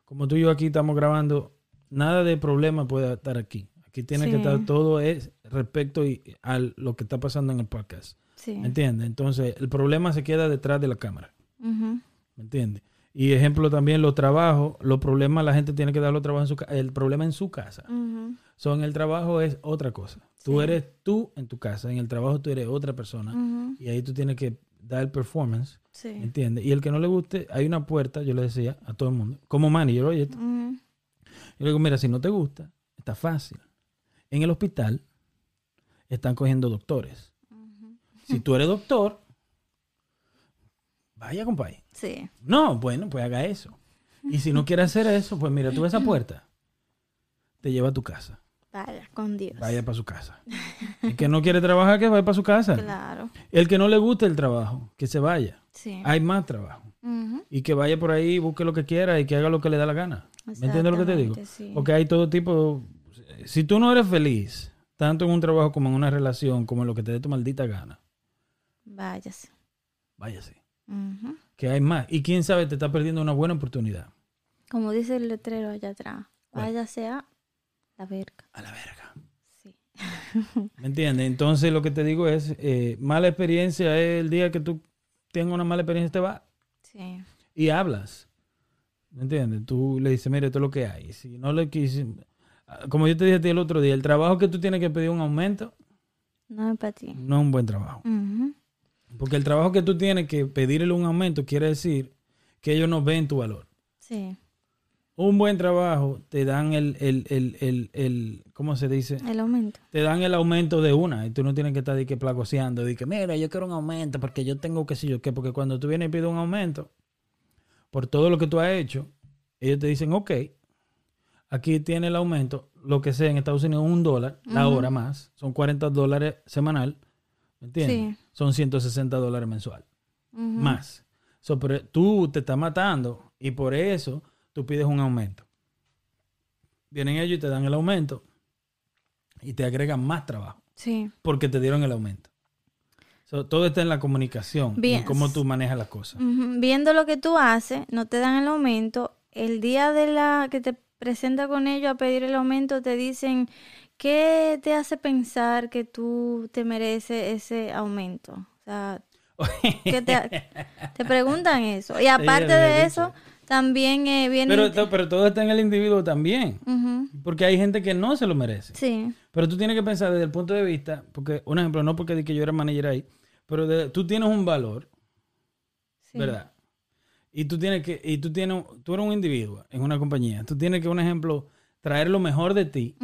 Como tú y yo aquí estamos grabando, nada de problema puede estar aquí. Aquí tiene Sí. que estar todo es respecto y, a lo que está pasando en el podcast. sí. ¿Me entiendes? Entonces, el problema se queda detrás de la cámara. ¿Me entiendes? Y ejemplo también, los trabajos, los problemas, la gente tiene que dar los trabajos en su casa. El problema en su casa. Ujú. So, en el trabajo es otra cosa. Tú eres tú en tu casa. En el trabajo tú eres otra persona. Y ahí tú tienes que dar el performance. ¿Me Sí. entiendes? Y el que no le guste, hay una puerta, yo le decía a todo el mundo, como manager, oye. Ujú. Yo le digo, mira, si no te gusta, está fácil. En el hospital están cogiendo doctores. Si tú eres doctor, vaya, compadre. Sí, No, bueno, pues haga eso. Y si no quiere hacer eso, pues mira, tú ves esa puerta, te lleva a tu casa. vaya, con Dios. Vaya para su casa. El que no quiere trabajar, que vaya para su casa. Claro, El que no le guste el trabajo, que se vaya. sí. Hay más trabajo. Y que vaya por ahí, busque lo que quiera y que haga lo que le da la gana. ¿Me entiendes lo que te digo? Sí. Porque hay todo tipo. Si tú no eres feliz, tanto en un trabajo como en una relación, como en lo que te dé tu maldita gana, Váyase. váyase. Que hay más. Y quién sabe, te está perdiendo una buena oportunidad. Como dice el letrero allá atrás, váyase a la verga. A la verga. Sí. <laughs> ¿Me entiendes? Entonces lo que te digo es, eh, mala experiencia es el día que tú tengas una mala experiencia, te vas Sí. y hablas. ¿Me entiendes? Tú le dices, mire, esto es lo que hay. Si no le quise, como yo te dije a ti el otro día, el trabajo que tú tienes que pedir un aumento No es para ti. no es un buen trabajo. Porque el trabajo que tú tienes que pedirle un aumento quiere decir que ellos no ven tu valor. Sí. Un buen trabajo te dan el, el, el, el, el- ¿cómo se dice? El aumento. Te dan el aumento de una y tú no tienes que estar de que plagoseando, de que mira, yo quiero un aumento porque yo tengo que sé yo qué, porque cuando tú vienes y pides un aumento por todo lo que tú has hecho, ellos te dicen, ok, aquí tiene el aumento, lo que sea en Estados Unidos, un dólar la hora más, son 40 dólares semanal, ¿me entiendes? Sí. Son 160 dólares mensual, más. So, pero tú te estás matando y por eso tú pides un aumento. Vienen ellos y te dan el aumento y te agregan más trabajo Sí. porque te dieron el aumento. So, todo está en la comunicación, Bien. en cómo tú manejas las cosas. Viendo lo que tú haces, no te dan el aumento. El día de la que te presenta con ellos a pedir el aumento, te dicen, ¿qué te hace pensar que tú te mereces ese aumento? O sea, ¿qué te, <laughs> te preguntan eso. Y aparte de eso, también eh, viene... pero, pero todo está en el individuo también, porque hay gente que no se lo merece. Sí, Pero tú tienes que pensar desde el punto de vista, porque un ejemplo, no porque di que yo era manager ahí, pero de- tú tienes un valor, sí. ¿verdad? Y tú tienes que, y tú tienes, tú eres un individuo en una compañía, tú tienes que, un ejemplo, traer lo mejor de ti.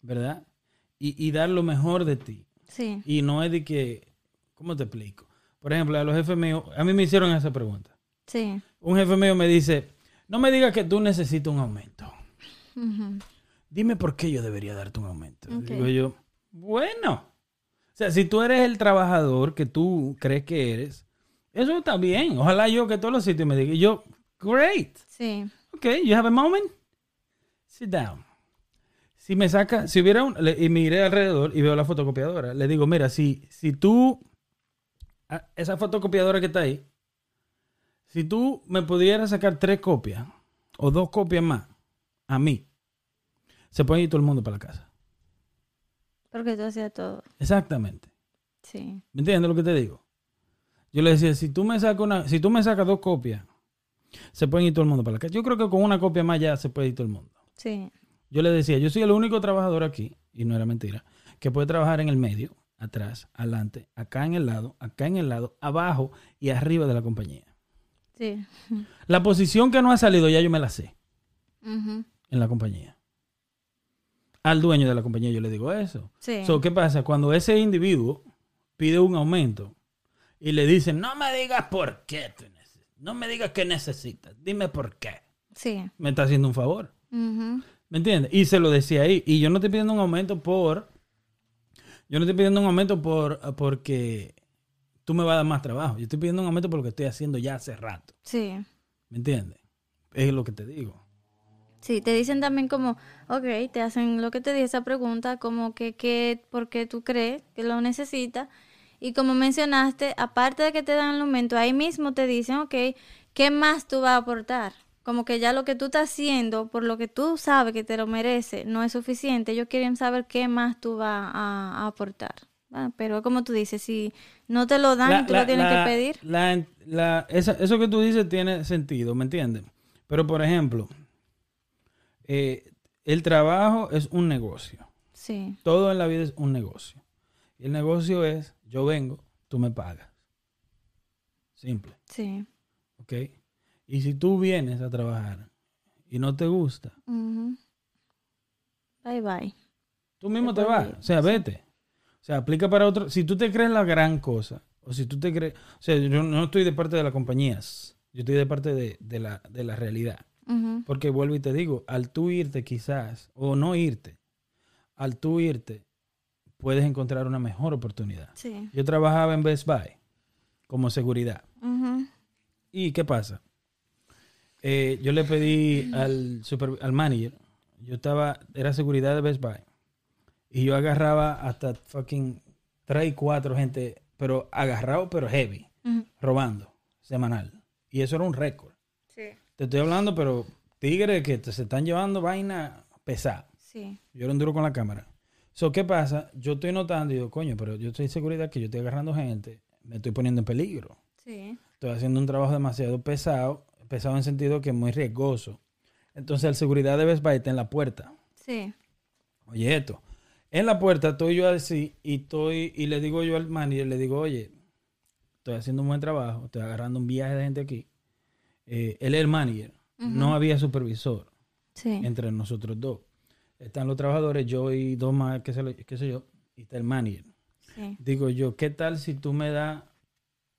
¿verdad? Y, y dar lo mejor de ti. Sí, Y no es de que, ¿cómo te explico? Por ejemplo, a los jefes míos, a mí me hicieron esa pregunta. sí. Un jefe mío me dice, no me digas que tú necesitas un aumento. Dime por qué yo debería darte un aumento. Digo yo, bueno. O sea, si tú eres el trabajador que tú crees que eres, eso está bien. Ojalá yo que todos los sitios me digan, yo, great. Sí, Ok, you have a moment. Sit down. Si me saca, si hubiera un, le- y miré alrededor y veo la fotocopiadora, le digo, mira, si, si tú, ah, esa fotocopiadora que está ahí, si tú me pudieras sacar tres copias o dos copias más a mí, se puede ir todo el mundo para la casa. Porque tú hacías todo. Exactamente. Sí, ¿Me entiendes lo que te digo? Yo le decía, si tú me sacas una, si tú me sacas dos copias, se puede ir todo el mundo para la casa. Yo creo que con una copia más ya se puede ir todo el mundo. sí, Yo le decía, yo soy el único trabajador aquí, y no era mentira, que puede trabajar en el medio, atrás, adelante, acá en el lado, acá en el lado, abajo y arriba de la compañía. sí. La posición que no ha salido ya yo me la sé. <laughs> En la compañía. Al dueño de la compañía yo le digo eso. Sí. So, ¿Qué pasa? Cuando ese individuo pide un aumento y le dicen, no me digas por qué tú no me digas qué necesitas, dime por qué. sí. Me está haciendo un favor. ¿Me entiendes? Y se lo decía ahí. Y yo no estoy pidiendo un aumento por. Yo no estoy pidiendo un aumento por porque tú me vas a dar más trabajo. Yo estoy pidiendo un aumento por lo que estoy haciendo ya hace rato. Sí. ¿Me entiendes? Es lo que te digo. Sí, te dicen también como, ok, te hacen lo que te di esa pregunta, como que, que por qué tú crees que lo necesitas. Y como mencionaste, aparte de que te dan el aumento, ahí mismo te dicen, ok, ¿qué más tú vas a aportar? Como que ya lo que tú estás haciendo, por lo que tú sabes que te lo merece, no es suficiente. Ellos quieren saber qué más tú vas a, a aportar. Ah, Pero como tú dices, si no te lo dan, La- tú la- lo tienes la- que pedir. esa- eso que tú dices tiene sentido, ¿me entiendes? Pero, por ejemplo, eh, el trabajo es un negocio. Sí, Todo en la vida es un negocio. Y el negocio es, yo vengo, tú me pagas. Simple. sí. ¿Ok? Y si tú vienes a trabajar y no te gusta. Bye bye. tú mismo Te vas. ir, O sea, vete. O sea, aplica para otro. Si tú te crees la gran cosa, o si tú te crees. O sea, yo no estoy de parte de las compañías. Yo estoy de parte de, de la, de la realidad. Porque vuelvo y te digo, al tú irte quizás, o no irte, al tú irte, puedes encontrar una mejor oportunidad. Sí. Yo trabajaba en Best Buy como seguridad. Ujú. ¿Y qué pasa? Eh, yo le pedí al, super- al manager, yo estaba, era seguridad de Best Buy, y yo agarraba hasta fucking 3 y 4 gente, pero agarrado, pero heavy, robando, semanal. Y eso era un récord. Te estoy hablando, pero tigres que te- se están llevando vaina pesada. Sí. Yo era un duro con la cámara. So, ¿qué pasa? Yo estoy notando y digo, coño, pero yo estoy en seguridad que yo estoy agarrando gente, me estoy poniendo en peligro. Sí. Estoy haciendo un trabajo demasiado pesado, pesado en sentido que es muy riesgoso. Entonces, el seguridad de Best Buy está en la puerta. Sí. Oye, esto. En la puerta estoy yo así y estoy y le digo yo al manager, le digo, oye, estoy haciendo un buen trabajo, estoy agarrando un viaje de gente aquí. Eh, él es el manager. No había supervisor Sí. entre nosotros dos. Están los trabajadores, yo y dos más, qué sé, qué sé yo, y está el manager. Sí. Digo yo, ¿qué tal si tú me das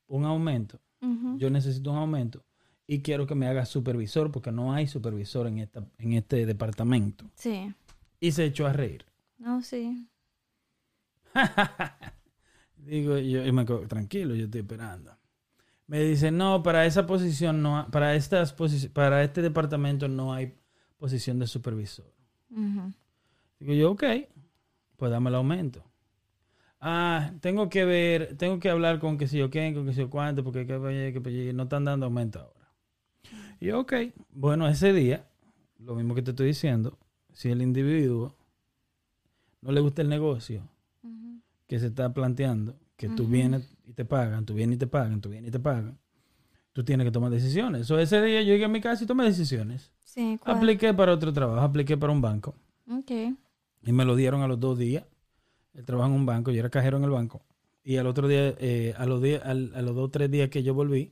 un aumento? Yo necesito un aumento y quiero que me hagas supervisor porque no hay supervisor en, esta, en este departamento. Sí. Y se echó a reír. No, sí. <laughs> Digo yo, y me quedo, tranquilo, yo estoy esperando. Me dice, no, para esa posición, no, para, estas posi- para este departamento no hay posición de supervisor. Digo yo, ok, pues dame el aumento. Ah, tengo que ver, tengo que hablar con que si yo quién, con que si yo cuánto, porque que, que, que no están dando aumento ahora. Y yo, ok, bueno, ese día, lo mismo que te estoy diciendo, si el individuo no le gusta el negocio que se está planteando, que tú vienes y te pagan, tú vienes y te pagan, tú vienes y te pagan, tú tienes que tomar decisiones. So, ese día yo llegué a mi casa y tomé decisiones. Sí. ¿cuál? Apliqué para otro trabajo, apliqué para un banco. Ok. Y me lo dieron a los dos días. El trabajo en un banco, yo era cajero en el banco. Y al otro día, eh, a, los días, al- a los dos o tres días que yo volví,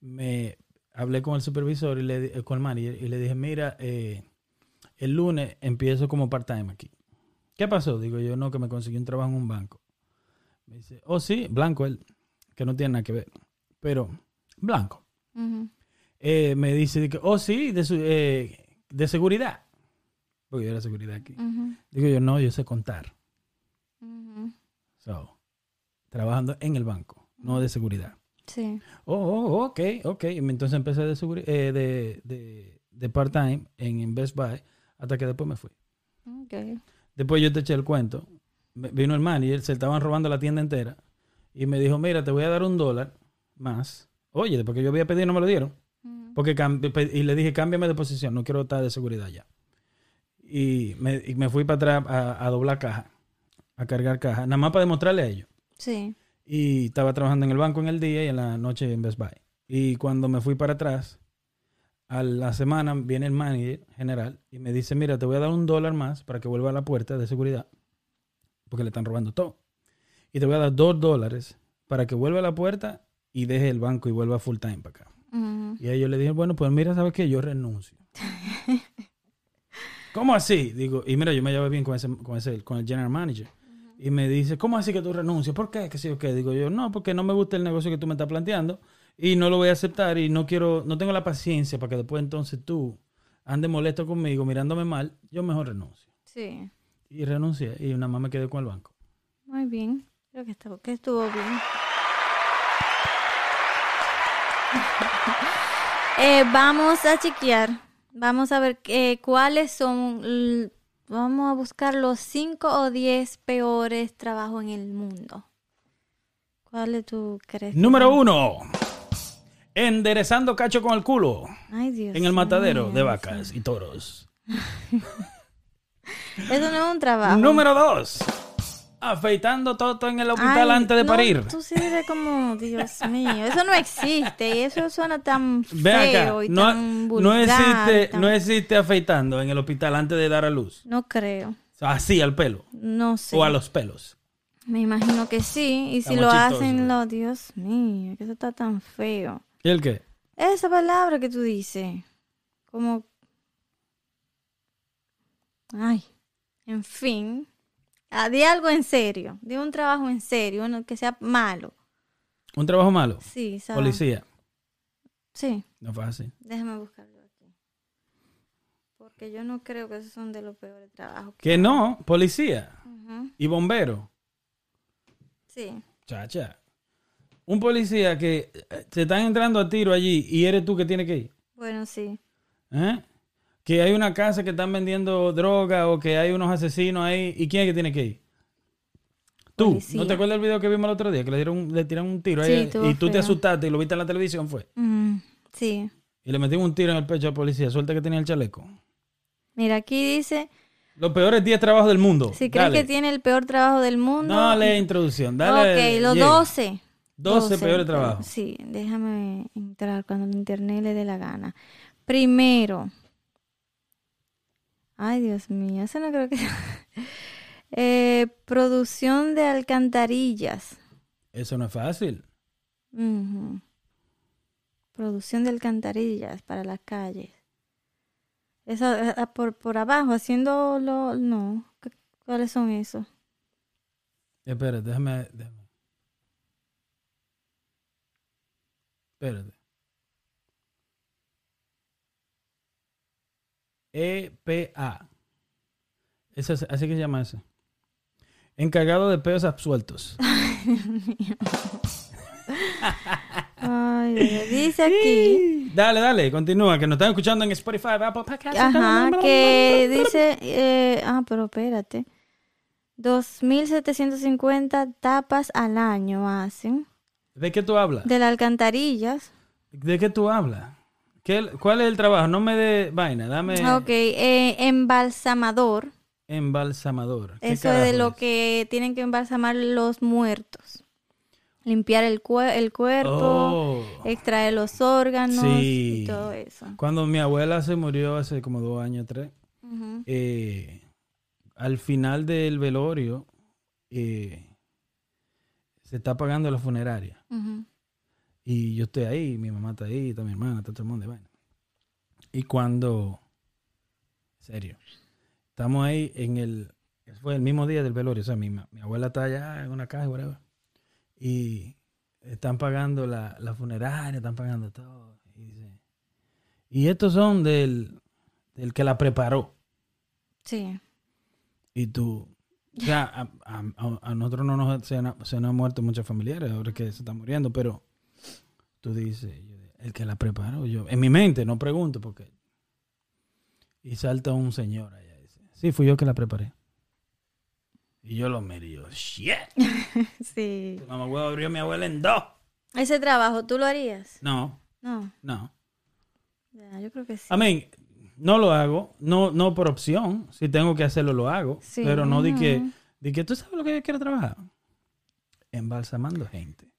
me hablé con el supervisor y le, eh, con el manager y le dije, mira, eh, el lunes empiezo como part-time aquí. ¿Qué pasó? Digo yo, no, que me conseguí un trabajo en un banco. Me dice, oh sí, blanco él, que no tiene nada que ver. Pero, blanco. Eh, me dice, oh sí, de, su- eh, de seguridad. Porque yo era seguridad aquí. Digo yo, no, yo sé contar. So, trabajando en el banco, no de seguridad. Sí. Oh, oh, ok, ok. Y entonces empecé de, eh, de, de, de part-time en, en Best Buy hasta que después me fui. Ok. Después yo te eché el cuento. Vino el manager, se estaban robando la tienda entera y me dijo, mira, te voy a dar un dólar más. Oye, después que yo había pedido no me lo dieron. Porque y le dije, cámbiame de posición, no quiero estar de seguridad ya. Y me, y me fui para atrás a, a doblar caja, a cargar caja, nada más para demostrarle a ellos. Sí. Y estaba trabajando en el banco en el día y en la noche en Best Buy. Y cuando me fui para atrás, a la semana viene el manager general y me dice, mira, te voy a dar un dólar más para que vuelva a la puerta de seguridad, porque le están robando todo. Y te voy a dar dos dólares para que vuelva a la puerta y deje el banco y vuelva full time para acá. Ujú. Y a ellos le dije, bueno, pues mira, ¿sabes qué? Yo renuncio. <laughs> ¿cómo así? Digo, y mira, yo me llevo bien con ese, con ese, con el general manager. Y me dice, ¿cómo así que tú renuncias? ¿Por qué? ¿Qué yo qué? Digo yo, no, porque no me gusta el negocio que tú me estás planteando y no lo voy a aceptar y no quiero, no tengo la paciencia para que después entonces tú andes molesto conmigo, mirándome mal, yo mejor renuncio. Sí. Y renuncié y nada más me quedé con el banco. Muy bien. Creo que estuvo, que estuvo bien. <laughs> Eh, vamos a chequear. Vamos a ver eh, cuáles son. Vamos a buscar los 5 o 10 peores trabajos en el mundo. ¿Cuáles tú crees? Número uno. Enderezando cacho con el culo Ay, Dios en el matadero de vacas y toros. <laughs> <laughs> Eso no es un trabajo. Número dos. Afeitando todo en el hospital Ay, antes de no, parir. Tú sí eres como, Dios mío, eso no existe y eso suena tan acá, feo y no, tan no vulgar. existe, tan- no existe afeitando en el hospital antes de dar a luz. No creo, Así al pelo. no sé. O a los pelos. Me imagino que sí, y si lo hacen, ¿eh? lo, Dios mío, que eso está tan feo. ¿Y el qué? Esa palabra que tú dices, como... Ay, en fin. Ah, di algo en serio, di un trabajo en serio, uno que sea malo. Un trabajo malo. Sí, ¿sabes? Policía. Sí. No fue así. Déjame buscarlo aquí. Porque yo no creo que esos son de los peores trabajos. Que no, policía. Y bombero. Sí. Chacha. Un policía que eh, te están entrando a tiro allí y eres tú que tienes que ir. Bueno, sí. ¿Eh? Que hay una casa que están vendiendo droga o que hay unos asesinos ahí. ¿Y quién es que tiene que ir? Tú. Policía. ¿No te acuerdas del video que vimos el otro día? Que le dieron, le tiraron un tiro Sí, ahí estuvo y tú te asustaste y lo viste en la televisión, fue. Mm, sí. Y le metimos un tiro en el pecho al policía. Suelta que tenía el chaleco. Mira, aquí dice, Los peores 10 trabajos del mundo. si crees Dale. que tiene el peor trabajo del mundo... Dale introducción. Dale. ok, los llega. 12. 12 peores trabajos. Sí, déjame entrar cuando el internet le dé la gana. Primero. Ay, Dios mío, eso no creo que... <laughs> Eh, producción de alcantarillas. Eso no es fácil. Producción de alcantarillas para las calles. Eso eh, ah, por, por abajo, haciendo lo... No. ¿Qué- ¿Cuáles son esos? Espérate, déjame, déjame. Espérate. EPA. Eso es- así que se llama eso. Encargado de peos absueltos. <laughs> Ay, Dios, dice aquí... Dale, dale, continúa, que nos están escuchando en Spotify, Apple Podcasts. Ajá, que dice, eh, ah, pero espérate, 2.750 tapas al año hacen ¿De qué tú hablas? de las alcantarillas. ¿De qué tú hablas? ¿Qué- ¿Cuál es el trabajo? No me dé vaina, dame Ok, eh, embalsamador. embalsamador. ¿Qué Eso es de lo es? que tienen que embalsamar los muertos. Limpiar el, cue- el cuerpo, Oh. extraer los órganos Sí. y todo eso. Cuando mi abuela se murió hace como dos años, tres, eh, al final del velorio eh, se está pagando la funeraria. Ujú. Y yo estoy ahí, mi mamá está ahí, está mi hermana, está todo el mundo. y vaina. Y cuando, serio, estamos ahí en el, fue el mismo día del velorio, o sea, mi, mi abuela está allá en una caja, whatever, y están pagando la, la funeraria, están pagando todo. Y, dice, y estos son del, del que la preparó. Sí. Y tú, o sea, a, a- a- a nosotros no nos se han, se nos han muerto muchos familiares ahora que se están muriendo, pero tú dices, el que la preparó, yo, en mi mente, no pregunto porque. Y salta un señor allá y dice, sí, fui yo que la preparé. Y yo lo yo, shit, <laughs> Sí. mamá huevo abrió a mi abuela en dos. Ese trabajo, ¿tú lo harías? No, No. no. Ya, yo creo que sí. I mean, no lo hago, no, no por opción. Si tengo que hacerlo, lo hago. Sí. Pero no di que, di que tú sabes lo que yo quiero trabajar. Embalsamando gente.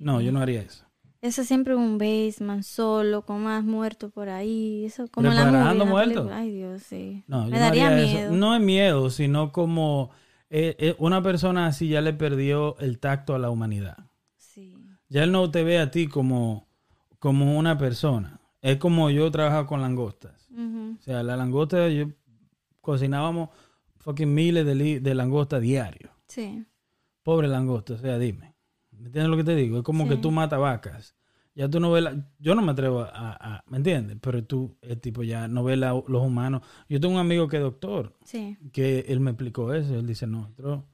No, yo no haría eso. Eso siempre un basement solo, con más muertos por ahí. Eso como la muertos. Ay, Dios, sí. No, Me daría miedo. eso. No es miedo, sino como eh, eh, una persona así ya le perdió el tacto a la humanidad. Sí. Ya él no te ve a ti como, como una persona. Es como yo trabajo con langostas. O sea, la langosta, yo cocinábamos fucking miles de, de langosta diario. Sí. Pobre langosta, o sea, dime. ¿Me entiendes lo que te digo? Es como Sí. que tú matas vacas. Ya tú no ves la... Yo no me atrevo a... a- ¿Me entiendes? Pero tú, el tipo, ya no ves la- los humanos. Yo tengo un amigo que es doctor, Sí. que él me explicó eso. Él dice, nosotros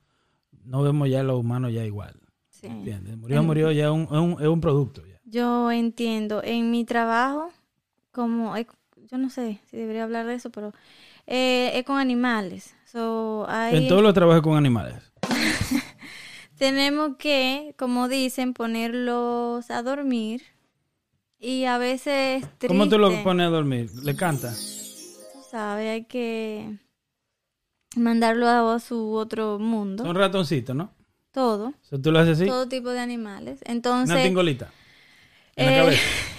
no vemos ya los humanos ya igual. Sí. ¿Entiendes? Murió, murió, ya es un, es un, es un producto. Ya. Yo entiendo. En mi trabajo, como yo no sé si debería hablar de eso, pero eh, es con animales. So, hay- En todos los trabajos con animales. <laughs> tenemos que, como dicen, ponerlos a dormir. Y a veces es ¿Cómo tú lo triste. pones a dormir? ¿Le canta? Tú sabes, hay que mandarlo a su otro mundo. Son ratoncitos, ¿no? Todo. Tú lo haces así, Todo tipo de animales. una Entonces, tingolita. En la Eh, cabeza. <laughs>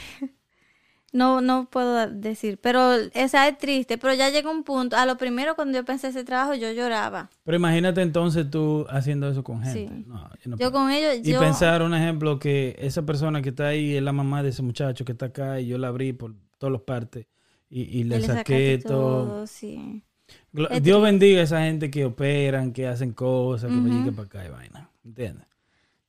no, no puedo decir, pero esa es triste. Pero ya llega un punto, a lo primero cuando yo pensé ese trabajo, yo lloraba. Pero imagínate entonces tú haciendo eso con gente. Sí. No, yo no Yo con ellos, Y yo... pensar, un ejemplo, que esa persona que está ahí es la mamá de ese muchacho que está acá y yo la abrí por todas las partes y, y le le saqué sacaste todo. sí. Dios bendiga a esa gente que operan, que hacen cosas, que Ujú. que para acá y vaina. ¿Entiendes?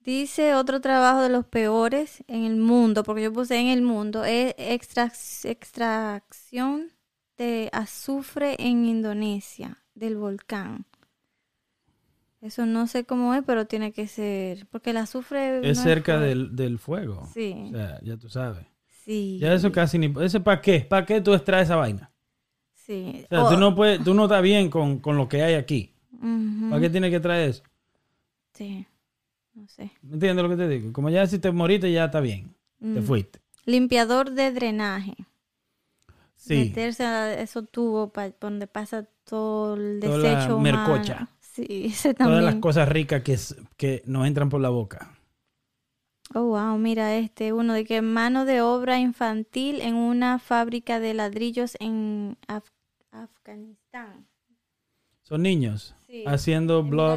Dice otro trabajo de los peores en el mundo, porque yo puse en el mundo, es extrac- extracción de azufre en Indonesia, del volcán. Eso no sé cómo es, pero tiene que ser, porque el azufre... no Es cerca del, del fuego. Sí, O sea, ya tú sabes. sí. Ya eso casi ni... ¿Ese para qué? ¿Para qué tú extraes esa vaina? Sí. O sea, Oh, tú no puedes, tú no estás bien con, con lo que hay aquí. ¿Para qué tienes que traer eso? Sí, no sé. ¿Me entiendes lo que te digo? Como ya si te moriste ya está bien. Te Mm. fuiste. Limpiador de drenaje. Sí. Meterse a esos tubos pa- donde pasa todo el Toda la desecho humano. mercocha. Sí, <laughs> ese Todas las también. cosas ricas que, que nos entran por la boca. Oh, wow, mira este, uno de que mano de obra infantil en una fábrica de ladrillos en Af- Afganistán. Son niños Sí. haciendo mano.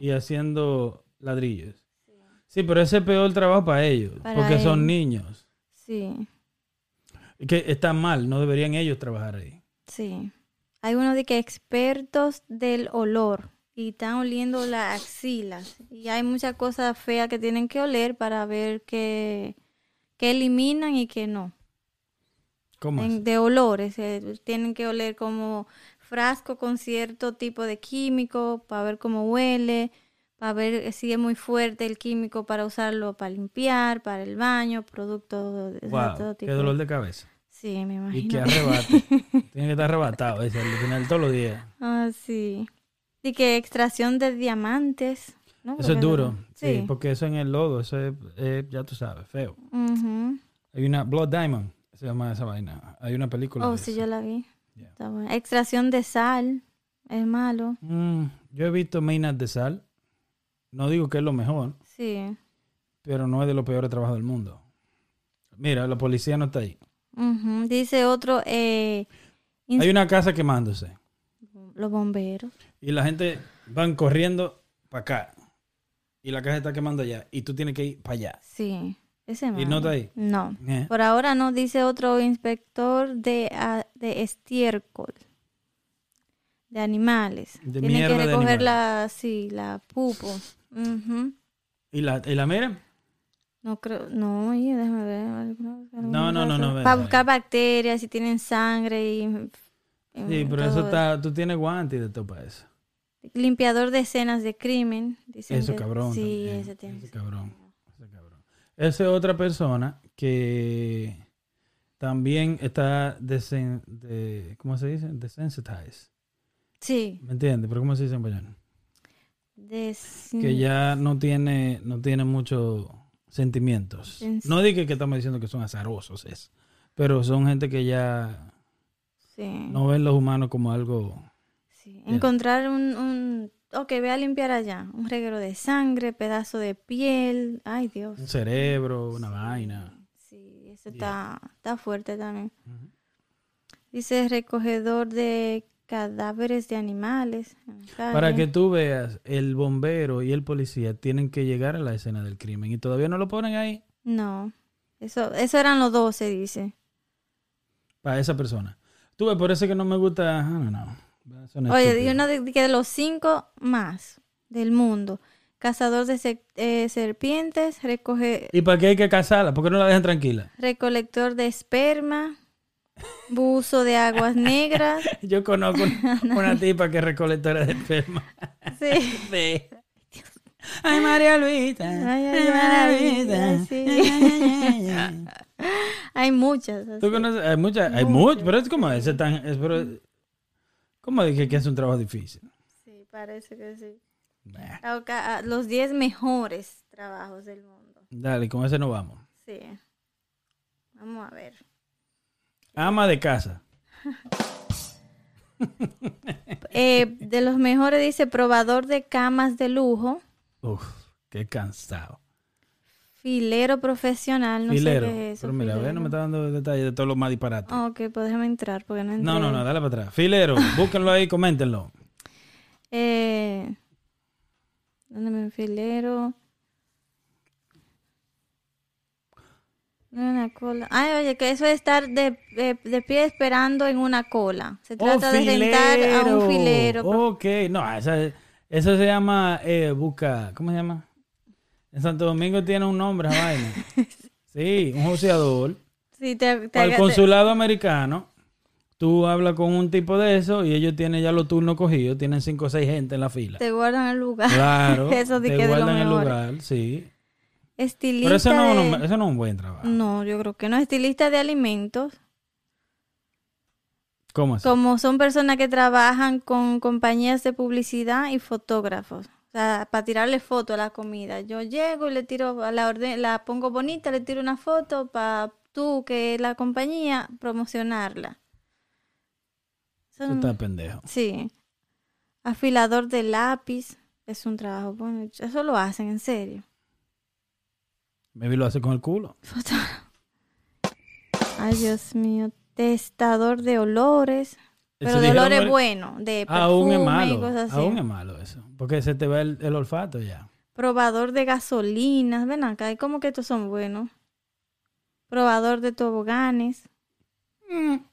y haciendo ladrillos. Sí, pero ese es peor trabajo para ellos, Para porque son niños. Sí, Que están mal, no deberían ellos trabajar ahí. sí. Hay uno de que expertos del olor y están oliendo las axilas. Y hay muchas cosas feas que tienen que oler para ver qué, qué eliminan y qué no. ¿Cómo en- de olores. eh, tienen que oler como frasco con cierto tipo de químico para ver cómo huele, para ver si es muy fuerte el químico para usarlo para limpiar, para el baño, productos de todo Wow, qué tipo. dolor de cabeza. Sí, me Y imagino. qué arrebate. <laughs> Tiene que estar arrebatado ese, al final todos los días. Ah, sí. Y que extracción de diamantes. ¿no? Eso es duro. Sí. Sí. porque eso en el lodo, eso es, ya tú sabes, feo. Hay una Blood Diamond, se llama esa vaina. Hay una película. Oh, sí, eso. yo la vi. Yeah. Está buena. Extracción de sal. Es malo. Mm, yo he visto minas de sal. No digo que es lo mejor, Sí. pero no es de los peores trabajos del mundo. Mira, la policía no está ahí. Dice otro, eh, Hay una casa quemándose los bomberos. y la gente van corriendo para acá y la casa está quemando allá y tú tienes que ir para allá. Sí, ese ¿Y no está ahí? No. Eh. Por ahora no, dice otro inspector de, a- de estiércol. De animales. De Tiene que de recoger animales. la, sí, la pupo. ¿Y la, y la mira? No creo, no, oye, déjame ver. alguna- No, no, no, no, Para buscar bacterias, si tienen sangre y... y Sí, pero eso está, tú tienes guantes de todo para eso. Limpiador de escenas de crimen. dicen Eso que- cabrón. Sí, ese tiene. Ese cabrón. Ese cabrón. Esa es otra persona que también está desen, de, ¿cómo se dice? Desensitized. Sí. ¿Me entiendes? Pero ¿cómo se dice en español? Que ya no tiene, no tiene muchos sentimientos. No diga que estamos diciendo que son azarosos, es. Pero son gente que ya Sí. no ven los humanos como algo. sí. Encontrar un, un... Ok, ve a limpiar allá. Un reguero de sangre, pedazo de piel. Ay, Dios. Un cerebro, una vaina. Sí, eso está, está fuerte también. Dice recogedor de cadáveres de animales. Para que tú veas, el bombero y el policía tienen que llegar a la escena del crimen y todavía no lo ponen ahí No. Eso, eso eran los 12, dice. para esa persona. Tú ves, por eso es que no me gusta, don't know. Son Oye, estúpidos. y uno de, que de los cinco más del mundo. Cazador de se- eh, serpientes, recoge, ¿Y para qué hay que casarla? ¿Por qué no la dejan tranquila? recolector de esperma, buzo de aguas negras. <laughs> Yo conozco una, <laughs> una tipa que es recolectora de esperma. Sí. <laughs> Sí. Ay, María Luisa. Ay, ay, ay, ay, sí. Hay muchas. así. ¿Tú conoces? Hay muchas, hay muchas, pero es como ese tan, es, pero, ¿cómo dije que es un trabajo difícil? Sí, parece que sí. Ah, ah, Los 10 mejores trabajos del mundo. Dale, con ese no vamos. Sí. Vamos a ver. Ama de casa. <laughs> Eh, de los mejores dice probador de camas de lujo, Uf, qué cansado. filero profesional, no filero. sé qué es eso. pero mira, ve, no filero. me está dando detalles de todos los más disparates. Ok, pues déjame entrar porque no entré. no, no, no, dale para atrás. Filero, búsquenlo ahí, coméntenlo. <laughs> Eh, ¿Dónde me filero? Una cola. Ay, oye, que eso es estar de, de- de pie esperando en una cola. Se trata Oh, de rentar a un filero. Ok, no, esa, eso se llama eh, busca, ¿cómo se llama? En Santo Domingo tiene un nombre vaina. <laughs> Sí, un joseador. Sí, te, te Al consulado americano, tú hablas con un tipo de eso y ellos tienen ya los turnos cogidos, tienen cinco o seis gente en la fila. te guardan el lugar. Claro, <laughs> Eso te de guardan el lugar, sí. Estilista. Pero eso no, de- no- eso no es un buen trabajo. No, yo creo que no. Estilista de alimentos. ¿Cómo así? Como son personas que trabajan con compañías de publicidad y fotógrafos. O sea, para tirarle foto a la comida. Yo llego y le tiro a la orden, la pongo bonita, le tiro una foto para tú, que es la compañía, promocionarla. Eso estás pendejo. Sí. Afilador de lápiz. Es un trabajo. Bueno, eso lo hacen, en serio. Maybe lo hace con el culo. <laughs> Ay, Dios mío. Testador de olores. Pero de olores el- buenos, de perfume Aún es y malo. cosas así. Aún es malo eso. Porque se te va el, el olfato ya. Probador de gasolinas. Ven acá, y como que estos son buenos. Probador de toboganes.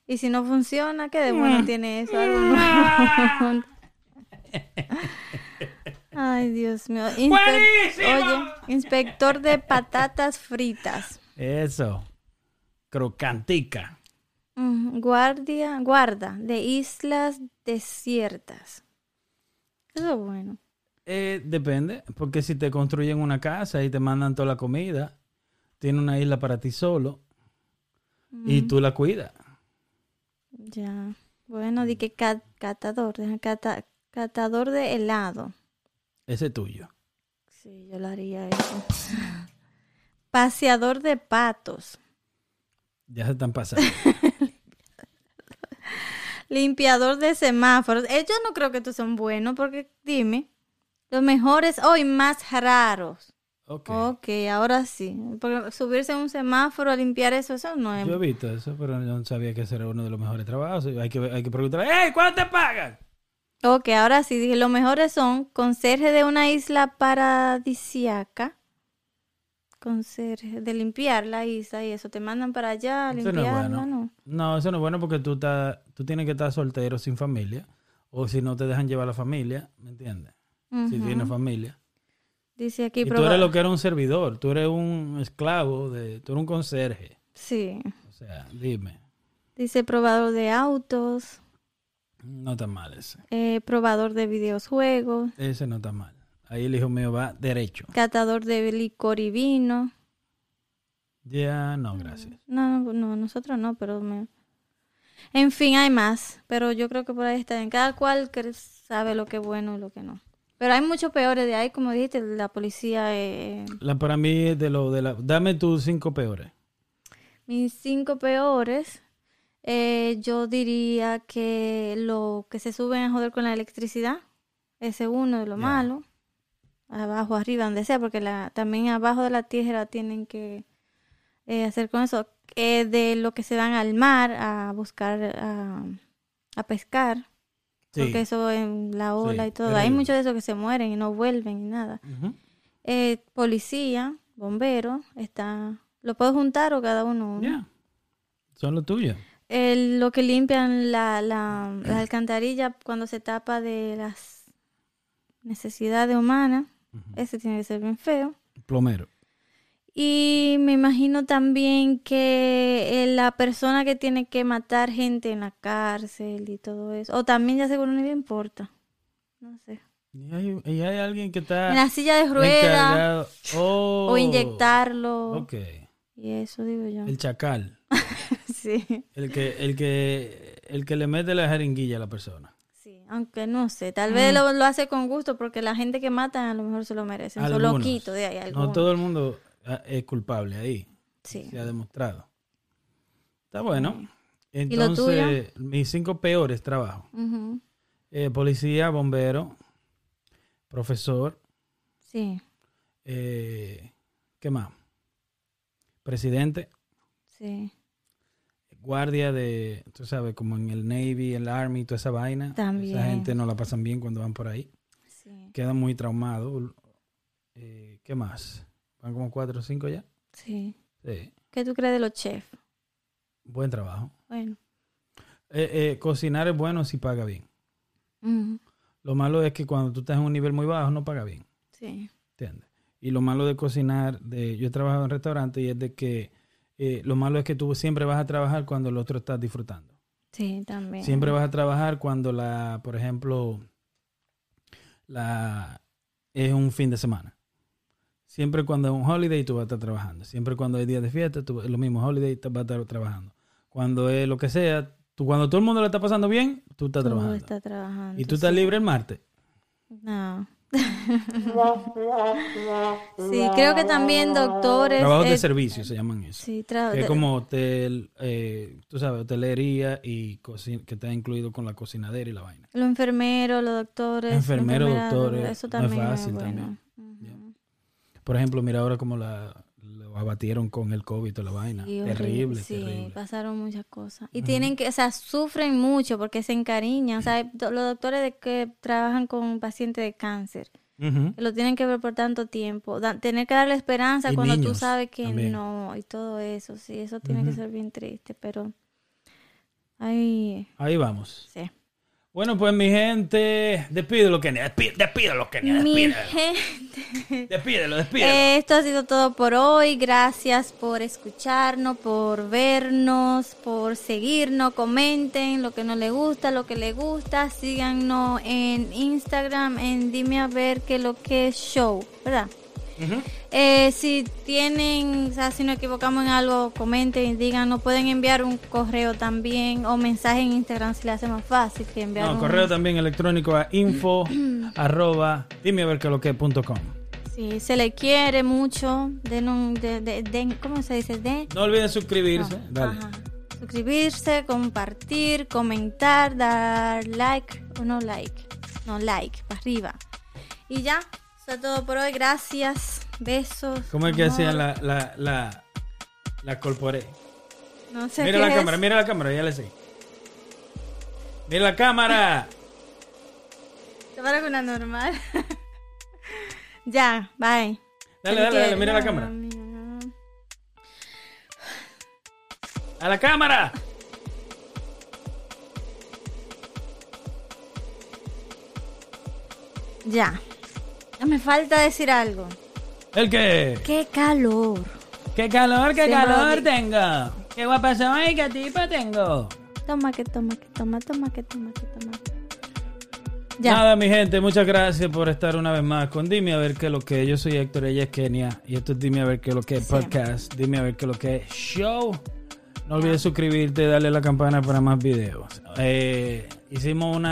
Y si no funciona, ¿qué de bueno tiene eso? <laughs> <laughs> Ay, Dios mío. Inspe- Oye, inspector de patatas fritas. Eso. Crocantica. Guardia, guarda de islas desiertas. Eso es bueno. Eh, depende, porque si te construyen una casa y te mandan toda la comida, tiene una isla para ti solo y tú la cuidas. Ya. Bueno, di que ca- catador, deja cata- catador de helado. Ese es tuyo. Sí, yo lo haría eso. Paseador de patos. Ya se están pasando. <laughs> Limpiador de semáforos. Yo no creo que estos son buenos porque dime, los mejores hoy más raros. Ok. Ok, ahora sí. Porque subirse a un semáforo a limpiar eso, eso no es. Yo he visto eso, pero yo no sabía que ese era uno de los mejores trabajos. Hay que, hay que preguntar, ¡Hey! ¿Cuánto te pagan? Ok, ahora sí, dije, los mejores son conserje de una isla paradisiaca. Conserje, de limpiar la isla y eso. Te mandan para allá a Eso no es limpiarla, bueno. ¿no? No, eso no es bueno porque tú, estás, tú tienes que estar soltero sin familia. O si no te dejan llevar la familia, ¿me entiendes? Si tienes familia. Dice aquí, Y tú eres lo que era un servidor. Tú eres un esclavo, de, tú eres un conserje. Sí. O sea, dime. Dice probador de autos, No está mal ese. eh, probador de videojuegos, Ese no está mal. Ahí el hijo mío va derecho. catador de licor y vino. Ya, no, gracias. No, no, nosotros no, pero me... En fin, hay más, pero yo creo que por ahí está bien. Cada cual que sabe lo que es bueno y lo que no. Pero hay muchos peores de ahí, como dijiste, la policía... eh, La, para mí es de lo de la... Dame tus cinco peores. mis cinco peores, eh, yo diría que lo que se suben a joder con la electricidad, ese es uno de lo Ya. malo. Abajo, arriba, donde sea, porque la, también abajo de la tierra tienen que eh, hacer con eso. Eh, de lo que se van al mar a buscar, a, a pescar, Sí. porque eso en la ola Sí, y todo. Hay muchos de esos que se mueren y no vuelven y nada. Eh, policía, bombero, está... ¿Lo puedo juntar o cada uno? uno? Son los tuyos. El- lo que limpian la, la, la alcantarilla cuando se tapa de las necesidades humanas. Ese tiene que ser bien feo. Plomero. Y me imagino también que eh, la persona que tiene que matar gente en la cárcel y todo eso. O también ya seguro no le importa. No sé. Y hay, y hay alguien que está En la silla de ruedas encargado. Oh, o inyectarlo. Ok. Y eso digo yo. El chacal. <laughs> Sí. El que, el que, el que le mete la jeringuilla a la persona. Sí, aunque no sé, tal vez lo, lo hace con gusto porque la gente que matan a lo mejor se lo merecen. Son Algunos. loquitos de ahí, No algunos. todo el mundo ah, es culpable ahí. Sí. Se ha demostrado. Está bueno. ¿Y lo Entonces, mis cinco peores trabajos. Eh, policía, bombero, profesor, Sí, eh, ¿qué más? Presidente, sí. Guardia de, tú sabes, como en el Navy, el Army, toda esa vaina. También. Esa gente no la pasan bien cuando van por ahí. sí. Quedan muy traumados. Eh, ¿Qué más? ¿Van como cuatro o cinco ya? sí. Sí. ¿Qué tú crees de los chefs? Buen trabajo. Bueno. Eh, eh, cocinar es bueno si paga bien. Lo malo es que cuando tú estás en un nivel muy bajo no paga bien. Sí. ¿Entiendes? Y lo malo de cocinar, de, yo he trabajado en restaurantes y es de que eh, lo malo es que tú siempre vas a trabajar cuando el otro está disfrutando. Sí, también. Siempre vas a trabajar cuando la, por ejemplo, la es un fin de semana. Siempre cuando es un holiday tú vas a estar trabajando. Siempre cuando hay días de fiesta, tú, lo mismo, holiday, tú vas a estar trabajando. Cuando es lo que sea, tú cuando todo el mundo le está pasando bien, tú estás Tú trabajando. estás trabajando. y tú estás libre el martes. No. Sí, creo que también doctores. Trabajos de eh, servicio se llaman eso. Sí, Que es como hotel, eh, tú sabes, hotelería y cocina, que está incluido con la cocinadera y la vaina. Los enfermeros, los doctores. Enfermeros, doctores, Eso no es también fácil bueno. también. Por ejemplo, mira ahora cómo la, lo abatieron con el COVID y toda la vaina. Sí, terrible, Sí, terrible. pasaron muchas cosas. Y tienen que, o sea, sufren mucho porque se encariñan. O sea, los doctores de que trabajan con pacientes de cáncer, lo tienen que ver por tanto tiempo. Da- tener que darle esperanza Y cuando tú sabes que también. no, y todo eso, sí, eso tiene que ser bien triste, pero. Ay, Ahí vamos. sí. Bueno, pues mi gente, despídelo, Kenia. Despí- Despídelo, Kenia. Mi Despídelo. gente. <laughs> Despídelo, despídelo. Eh, Esto ha sido todo por hoy. Gracias por escucharnos, por vernos, por seguirnos. Comenten lo que no les gusta, lo que les gusta. Síganos en Instagram, en Dime a ver qué lo que es show, ¿verdad? Eh, si tienen, o sea, si nos equivocamos en algo, comenten y digan. Nos pueden enviar un correo también o mensaje en Instagram si le hace más fácil que enviar No, un correo también electrónico a info <clears throat> arroba dime a ver qué lo que punto com. Sí, se le quiere mucho. Den un, de, de- den- ¿Cómo se dice? No olviden suscribirse. No, Dale. ajá. Suscribirse, compartir, comentar, dar like o no like. No like, para arriba. Y ya, eso es todo por hoy. Gracias. Besos. ¿Cómo es que amor. hacían la, la, la, la corporé? No sé Mira qué la es. cámara, mira la cámara, ya le sé. Mira la cámara. Te parece una normal. <laughs> ya, bye. Dale, dale, dale, mira la cámara. A la cámara. Ya. Me falta decir algo. ¿El qué? ¡Qué calor! ¿Qué calor, qué Se calor olvidó. tengo? ¿Qué guapa soy? ¿Qué tipo tengo? Toma, que toma, que toma, toma, que toma, que toma. Ya. Nada, mi gente, muchas gracias por estar una vez más con Dime a ver qué es lo que es. Yo soy Héctor, ella es Kenia. Y esto es Dime a ver qué es lo que es Sí. podcast. Dime a ver qué es lo que es show. No olvides suscribirte, darle a la campana para más videos. Eh, hicimos una